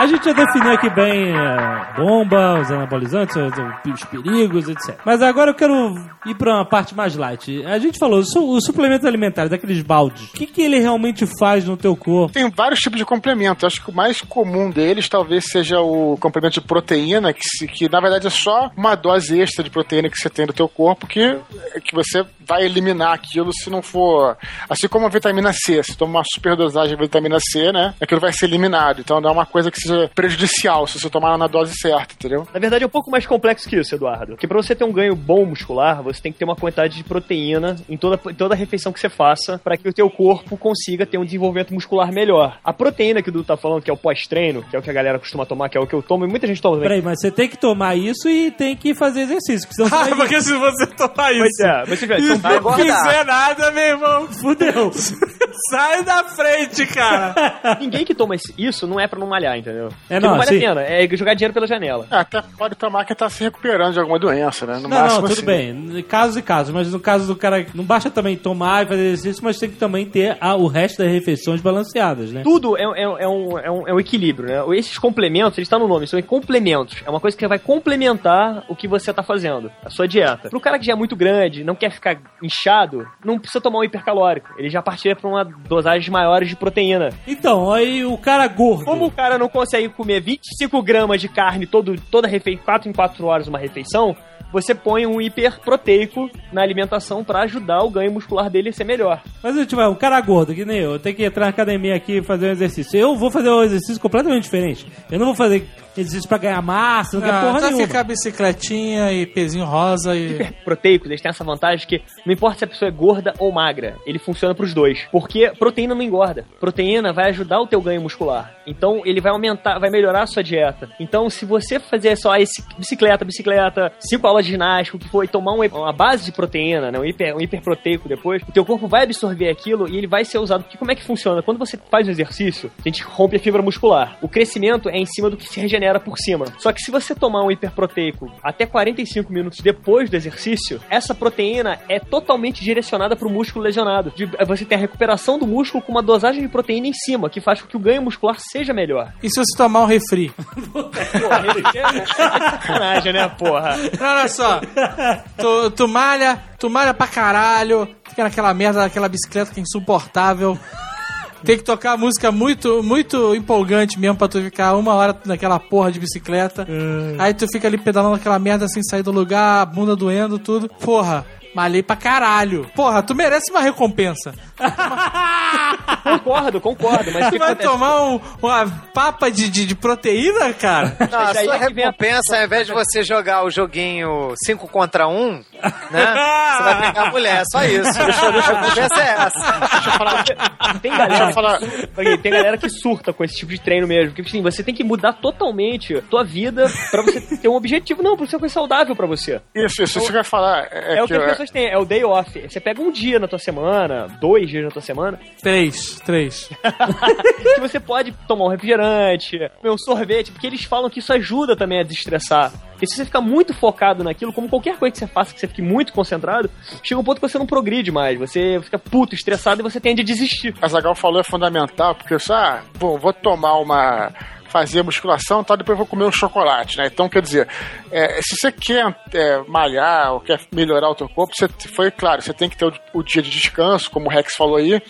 A gente já definiu aqui bem a bomba, os anabolizantes, os, os perigos, etc. Mas agora eu quero ir pra uma parte mais light. A gente falou, su- os suplementos alimentares, daqueles baldes, o que, que ele realmente faz no teu corpo?
Tem vários tipos de complemento. Acho que o mais comum deles talvez seja o complemento de proteína, que, se- que na verdade é só uma dose extra de proteína que você tem no teu corpo que, que você vai eliminar aquilo se não for. Assim como a vitamina C. Se toma uma superdosagem de vitamina C, né? Aquilo vai ser eliminado. Então não é uma coisa que seja prejudicial se você tomar na dose certa, entendeu?
Na verdade, é um pouco mais complexo que isso, Eduardo. Porque pra você ter um ganho bom muscular, você tem que ter uma quantidade de proteína em toda, em toda refeição que você faça para que o teu corpo consiga ter um desenvolvimento muscular melhor. A proteína que o Dudu tá falando, que é o pós-treino, que é o que a galera costuma tomar, que é o que eu tomo, e muita gente toma também.
Peraí, mas você tem que tomar isso e tem que fazer exercício. Porque senão você
Ah,
vai...
porque se você tomar
Pois
isso
é, mas você vê,
e
são
não fizer nada, meu irmão,
Fudeu. [laughs]
sai da frente, cara. [laughs]
Ninguém que toma isso não é pra não malhar, entendeu?
É,
Porque
não,
não vale
sim.
a pena, é jogar dinheiro pela janela.
É, Até pode tomar que tá se recuperando de alguma doença, né? No
Não,
máximo
não, tudo
assim.
bem. Casos e casos, mas no caso do cara. Não basta também tomar e fazer exercício, mas tem que também ter a- o resto das refeições balanceadas, né?
Tudo é, é, é um, é, um, é um equilíbrio, né? Esses complementos, eles estão no nome, são complementos. É uma coisa que vai complementar o que você tá fazendo, a sua dieta. Pro cara que já é muito grande, não quer ficar inchado, não precisa tomar um hipercalórico. Ele já partilha pra uma dosagem maior de proteína.
Então, aí o cara gordo.
Como o cara não consegue comer 25 gramas de carne todo, toda refeição, 4 em 4 horas uma refeição, você põe um hiperproteico na alimentação pra ajudar o ganho muscular dele a ser melhor.
Mas tipo, é um cara gordo, que nem eu, eu tenho que entrar na academia aqui e fazer um exercício. Eu vou fazer um exercício completamente diferente. Eu não vou fazer exercício pra ganhar massa, não, quero
Ah,
porra
só
nenhuma.
ficar bicicletinha e pezinho rosa e.
hiperproteicos, eles têm essa vantagem que não importa se a pessoa é gorda ou magra, ele funciona pros dois. Porque proteína não engorda. Proteína vai ajudar o teu ganho muscular. Então ele vai aumentar, vai melhorar a sua dieta. Então se você fazer só esse bicicleta, bicicleta, cinco aulas de ginástica, o que for, e tomar um- uma base de proteína, né, um, hiper, um hiperproteico depois, o teu corpo vai absorver aquilo e ele vai ser usado. Porque como é que funciona? Quando você faz um exercício, a gente rompe a fibra muscular. O crescimento é em cima do que se regenera. Regenera por cima. Só que se você tomar um hiperproteico até 45 minutos depois do exercício, essa proteína é totalmente direcionada para o músculo lesionado. De- Você tem a recuperação do músculo com uma dosagem de proteína em cima, que faz com que o ganho muscular seja melhor.
E se você tomar um refri? [laughs]
Porra, é sacanagem, né, porra?
Não, olha só. Tu, tu malha, tu malha pra caralho, fica naquela merda, naquela bicicleta que é insuportável. Tem que tocar música muito, muito empolgante mesmo pra tu ficar uma hora naquela porra de bicicleta. Aí tu fica ali pedalando aquela merda sem sair do lugar, bunda doendo, tudo. Porra, malhei pra caralho. Porra, tu merece uma recompensa. [laughs]
Concordo, concordo, mas que
vai
acontece?
tomar um- uma papa de, de, de proteína, cara?
Não, a sua
é que
recompensa, ao invés de você jogar o joguinho 5 contra 1, né? Você vai pegar a mulher, só isso. A recompensa é essa.
Tem galera,
Deixa eu falar.
Peraí, tem galera que surta com esse tipo de treino mesmo. Porque assim, você tem que mudar totalmente a tua vida pra você ter um objetivo. Não, pra ser uma coisa saudável pra você.
Isso, isso, que eu ia falar. É,
É, o
que
que as pessoas têm, é o day off. Você pega um dia na tua semana, dois dias na tua semana,
Três, três.
que [laughs] você pode tomar um refrigerante, comer um sorvete, porque eles falam que isso ajuda também a desestressar. Porque se você ficar muito focado naquilo, como qualquer coisa que você faça, que você fique muito concentrado, chega um ponto que você não progride mais. Você fica puto, estressado e você tende a desistir.
a Zagal falou é fundamental, porque eu só, ah, bom, vou tomar uma. Fazer musculação e tal, depois vou comer um chocolate, né? Então, quer dizer, é, se você quer é, malhar ou quer melhorar o teu corpo, você foi claro, você tem que ter o, o dia de descanso, como o Rex falou aí,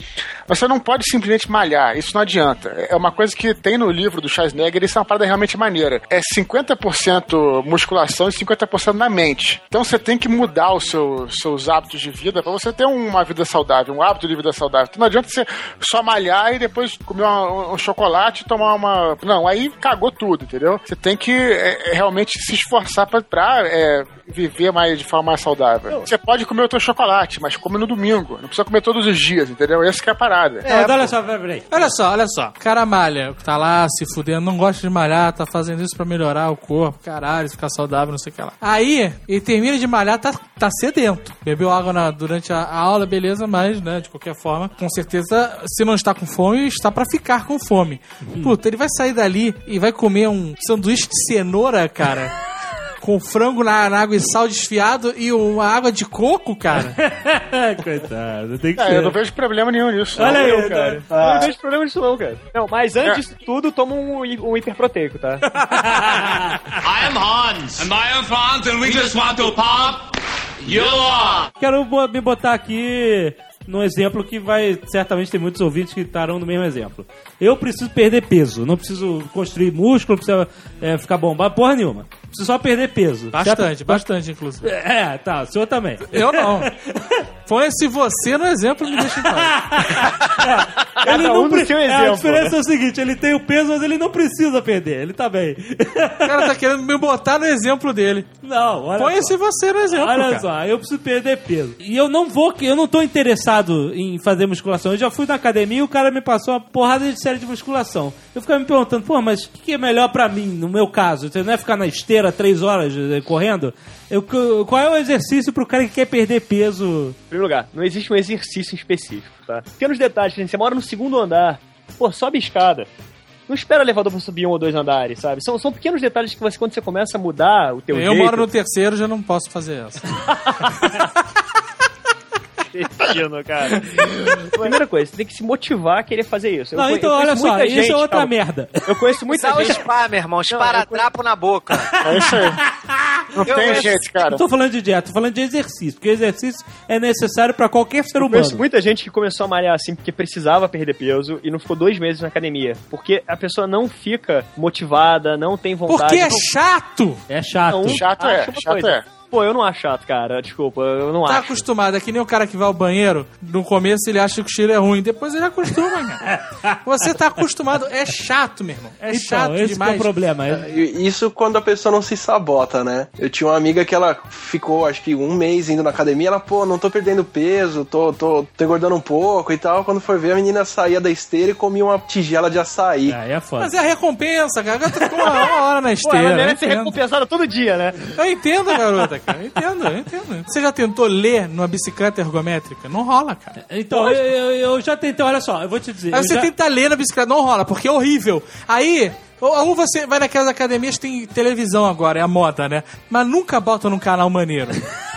mas você não pode simplesmente malhar, isso não adianta. É uma coisa que tem no livro do Schwarzenegger, isso é uma parada realmente maneira. É 50% musculação e 50% na mente. Então você tem que mudar os seus, seus hábitos de vida para você ter uma vida saudável, um hábito de vida saudável. Então não adianta você só malhar e depois comer uma- um chocolate e tomar uma. Não, aí cagou tudo, entendeu? Você tem que é, é, realmente se esforçar pra, pra, é, viver mais de forma mais saudável. Você pode comer o teu chocolate, mas come no domingo. Não precisa comer todos os dias, entendeu? Essa que é a parada.
Mas olha só, peraí, peraí.
Olha só, olha só. O cara malha, tá lá se fudendo, não gosta de malhar, tá fazendo isso pra melhorar o corpo, caralho, ficar saudável, não sei o que lá. Aí, ele termina de malhar, tá, tá sedento. Bebeu água na- durante a, a aula, beleza, mas, né, de qualquer forma, com certeza, se não está com fome, está pra ficar com fome. Puta, ele vai sair dali e vai comer um sanduíche de cenoura, cara. Com frango na, na água e sal desfiado e uma água de coco, cara. [laughs]
Coitado, tem que
É,
ser.
eu não vejo problema nenhum nisso. não.
Olha aí,
Eu, cara. Eu não vejo problema nisso não, cara. Não, mas antes
É.
disso tudo, toma um, um hiperproteico, tá? [laughs]
I am Hans. And I am Franz, and we just want to pop you off.
Quero me botar aqui num exemplo que vai. Certamente tem muitos ouvintes que estarão no mesmo exemplo. Eu preciso perder peso, não preciso construir músculo, não precisa é, ficar bombado, porra nenhuma. Preciso só perder peso.
Bastante, bastante, inclusive.
É, tá, o senhor também.
Eu não. Põe-se você no exemplo me deixa em paz.
Cada um no
pre-
seu
É, a
exemplo,
diferença é o seguinte: ele tem o peso, mas ele não precisa perder. Ele tá bem.
O cara tá querendo me botar no exemplo dele.
Não, olha
Põe-se você no exemplo,
Olha
cara.
só, eu preciso perder peso. E eu não vou, eu não tô interessado em fazer musculação. Eu já fui na academia e o cara me passou uma porrada de série de musculação. Eu ficava me perguntando, pô, mas o que, que é melhor pra mim, no meu caso? Você não é ficar na esteira três horas eh, correndo? Eu, qual é o exercício pro cara que quer perder peso?
Em primeiro lugar, não existe um exercício específico, tá? Pequenos detalhes, você mora no segundo andar, pô, sobe escada. Não espera o elevador pra subir um ou dois andares, sabe? São, são pequenos detalhes que você, quando você começa a mudar o teu
Eu
jeito...
moro no terceiro, já não posso fazer essa. [laughs]
Cretino, cara. [laughs] Primeira coisa, você tem que se motivar a querer fazer isso. Eu
não, então
eu
olha
conheço
só,
muita
isso
gente,
é outra
calma.
merda.
Eu conheço muita
Usar o
gente...
spa, meu irmão. Esparadrapo na boca.
É isso aí. Não
Eu
tem
conheço-
jeito, cara.
Não tô falando de dieta, tô falando de exercício, porque exercício é necessário pra qualquer ser
Eu
humano.
conheço muita gente que começou a malhar assim porque precisava perder peso e não ficou dois meses na academia. Porque a pessoa não fica motivada, não tem vontade.
Porque é
não-
chato.
É chato.
não
Chato é, chato
coisa.
é.
Pô, eu não acho chato, cara. Desculpa, eu não
Tá
acho.
acostumado, é que nem o cara que vai ao banheiro, no começo ele acha que o cheiro é ruim, depois ele acostuma, cara. [laughs] Você tá acostumado, é chato, meu irmão. É
Então,
chato
esse que é
demais.
o problema. É-
E Isso quando a pessoa não se sabota, né? Eu tinha uma amiga que ela ficou, acho que um mês indo na academia, ela, pô, não tô perdendo peso, tô, tô, tô engordando um pouco e tal. Quando foi ver, a menina saía da esteira e comia uma tigela de açaí.
Aí é foda.
Mas é a recompensa, cara. A garota ficou uma, hora na
Pô,
esteira.
ela
eu
merece ser recompensada todo dia, né?
Eu entendo, garota, cara. Eu entendo, eu entendo. Você já tentou ler numa bicicleta ergométrica? Não rola, cara.
Então, eu, eu- eu já tentei, olha só, eu vou te dizer.
Aí você
já-
tenta ler na bicicleta, não rola, porque é horrível. Aí Ou, você vai naquelas academias tem televisão agora, é a moda, né? Mas nunca bota num canal maneiro. [laughs]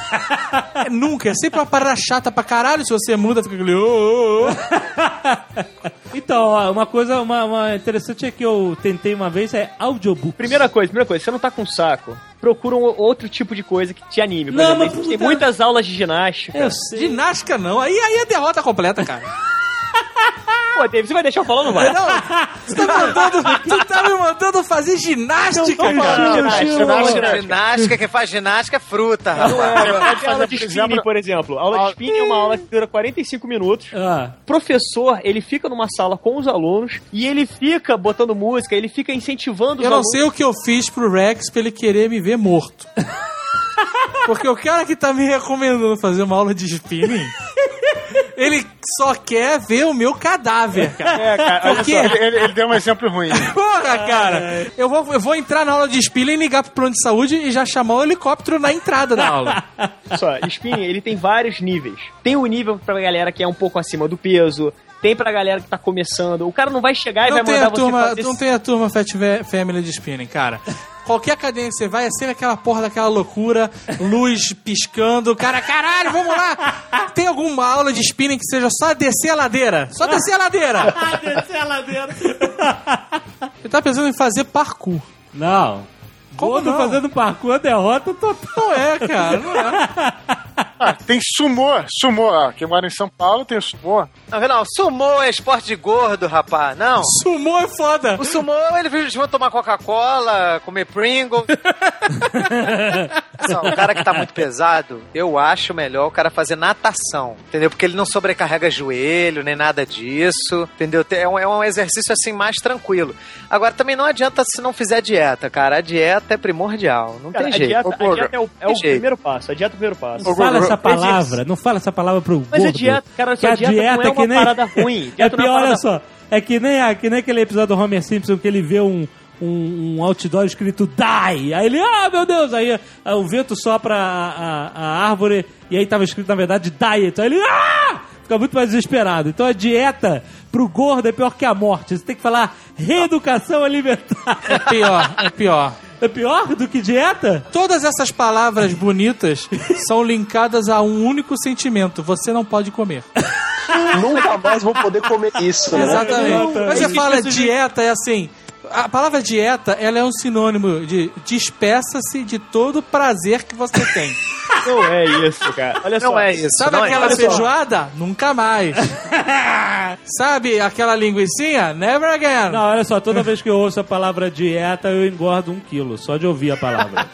É, nunca, é sempre uma parada chata pra caralho. Se você muda, fica aquele. "Ô, ô, ô". [laughs]
Então, ó, uma coisa uma, uma interessante é que eu tentei uma vez é audiobook.
Primeira coisa, primeira coisa, se você não tá com saco, procura um outro tipo de coisa que te anime. Por
Não,
exemplo,
mas
tem muitas aulas de ginástica.
Eu sei.
Ginástica não, aí, aí é derrota completa, cara. [laughs]
Pô, David, você vai deixar eu falar ou não vai?
Não, tu tá, me mandando, tu tá me mandando fazer ginástica,
Não
cara.
Ginástica,
ginástica.
ginástica.
Ginástica, quem faz ginástica é fruta,
Não
rapaz.
é,
pode fazer,
aula de
por
spinning,
exemplo-
por exemplo. Aula de spinning é uma aula que dura 45 minutos.
Ah,
O professor, ele fica numa sala com os alunos e ele fica botando música, ele fica incentivando os
Eu não
alunos.
sei o que eu fiz pro Rex pra ele querer me ver morto. [laughs] Porque o cara que tá me recomendando fazer uma aula de spinning, ele só quer ver o meu cadáver, cara.
É, cara, olha
Por quê?
só.
Ele, ele- deu um exemplo ruim. [laughs]
Porra, cara! Eu vou, eu vou entrar na aula de spinning, ligar pro plano de saúde e já chamar o helicóptero na entrada da aula.
Olha [laughs] só, spinning, ele tem vários níveis. Tem o nível pra galera que é um pouco acima do peso, tem pra galera que tá começando. O cara não vai chegar e
Não
vai mandar
a
você
turma,
fazer...
não tem a turma Fat Family de spinning, cara. Qualquer academia que você vai é sempre aquela porra daquela loucura, luz piscando, cara, caralho, vamos lá! Tem alguma aula de spinning que seja só descer a ladeira? Só descer a ladeira! [laughs]
descer a ladeira. [laughs]
Ele tá pensando em fazer parkour.
Não.
Como
Gordo
não?
fazendo parkour, derrota total.
Não é, cara, não é. [laughs]
Ah, tem sumô, sumô. Ah, quem mora em São Paulo tem o sumô.
Não, não, sumô é esporte de gordo, rapaz. Não.
Sumô é foda.
O sumô, eles vão tomar Coca-Cola, comer Pringles. Não, o cara que tá muito pesado, eu acho melhor o cara fazer natação, entendeu? Porque ele não sobrecarrega joelho, nem nada disso, entendeu? É um, é um exercício assim mais tranquilo. Agora, também não adianta se não fizer dieta, cara. A dieta é primordial, não
Cara,
tem
a
jeito.
dieta,
Ô,
a dieta é o, é o primeiro passo. A dieta é o primeiro passo.
Fala
Gugu,
essa palavra, não fala essa palavra pro
Mas
gordo.
a dieta, cara,
que
a dieta, não é uma parada ruim. [laughs]
É
Dieta é
pior, olha
parada-
só. É que nem, a- que nem aquele episódio do Homer Simpson que ele vê um, um, um outdoor escrito Die. Aí ele, ah, meu Deus! Aí ah, o vento sopra a, a, a árvore e aí tava escrito, na verdade, Diet. Aí ele, ah! Fica muito mais desesperado. Então a dieta pro gordo é pior que a morte. Você tem que falar reeducação alimentar.
É pior, é pior.
É pior do que dieta?
Todas essas palavras bonitas são linkadas a um único sentimento: você não pode comer.
Nunca mais vou poder comer isso, né?
Exatamente. Mas você fala dieta, é assim. A palavra dieta, ela é um sinônimo de despeça-se de todo o prazer que você tem. [laughs]
Não é isso, cara. Olha só.
Não é isso.
Sabe
não é
aquela
isso.
feijoada? Nunca mais. [laughs] Sabe aquela linguicinha? Never again.
Não, olha só, toda vez que eu ouço a palavra dieta, eu engordo um quilo, só de ouvir a palavra.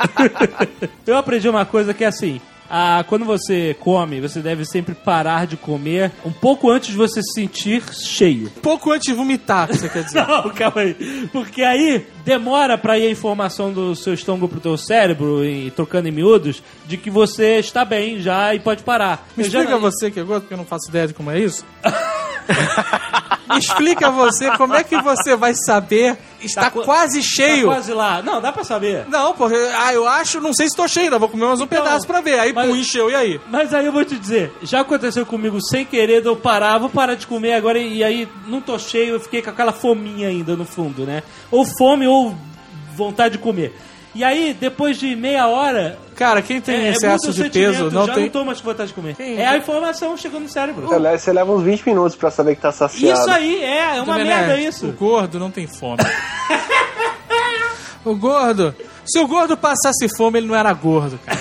[laughs] eu aprendi uma coisa que é assim. Ah, quando você come, você deve sempre parar de comer um pouco antes de você se sentir cheio.
Pouco antes de vomitar, você quer dizer. [laughs]
Não, calma aí. Porque aí demora pra ir a informação do seu estômago pro teu cérebro, e trocando em miúdos, de que você está bem já e pode parar.
Me
Eu já-
explica você que é gordo, porque eu não faço ideia de como é isso. [laughs] [laughs] Explica você como é que você vai saber está
Tá qu-
quase
Tá
cheio.
quase lá. Não, dá pra saber.
Não, porque ah, eu acho, não sei se estou cheio, ainda vou comer mais um
Então,
pedaço pra ver. Aí,
mas-
pum, encheu, e aí?
Mas aí eu vou te dizer, já aconteceu comigo sem querer, eu parar, vou parar de comer agora e aí não tô cheio, eu fiquei com aquela fominha ainda no fundo, né? Ou fome ou vontade de comer. E aí, depois de meia hora.
Cara, quem tem
é- é
excesso
o
de peso não
já
tem.
não tô mais com vontade de comer.
Quem-
É a informação chegando no cérebro.
Você leva- Você leva uns 20 minutos pra saber que tá saciado.
Isso aí, é, é uma
Domenech,
merda
O
isso.
gordo não tem fome. [laughs] o gordo. Se o gordo passasse fome, ele não era gordo, cara.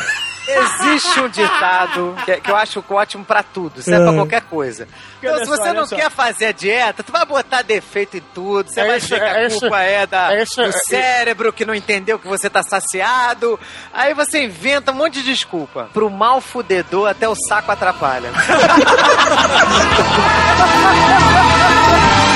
Existe um ditado que, que eu acho ótimo pra tudo, serve pra qualquer coisa. Então, se
só,
você
olha
não
só.
quer fazer a dieta, tu vai botar defeito em tudo, você
É
vai
isso,
dizer que a
é isso,
culpa é, da,
é isso,
do
é-
cérebro que não entendeu que você tá saciado. Aí você inventa um monte de desculpa. Pro mal fudedor, até o saco atrapalha. [laughs]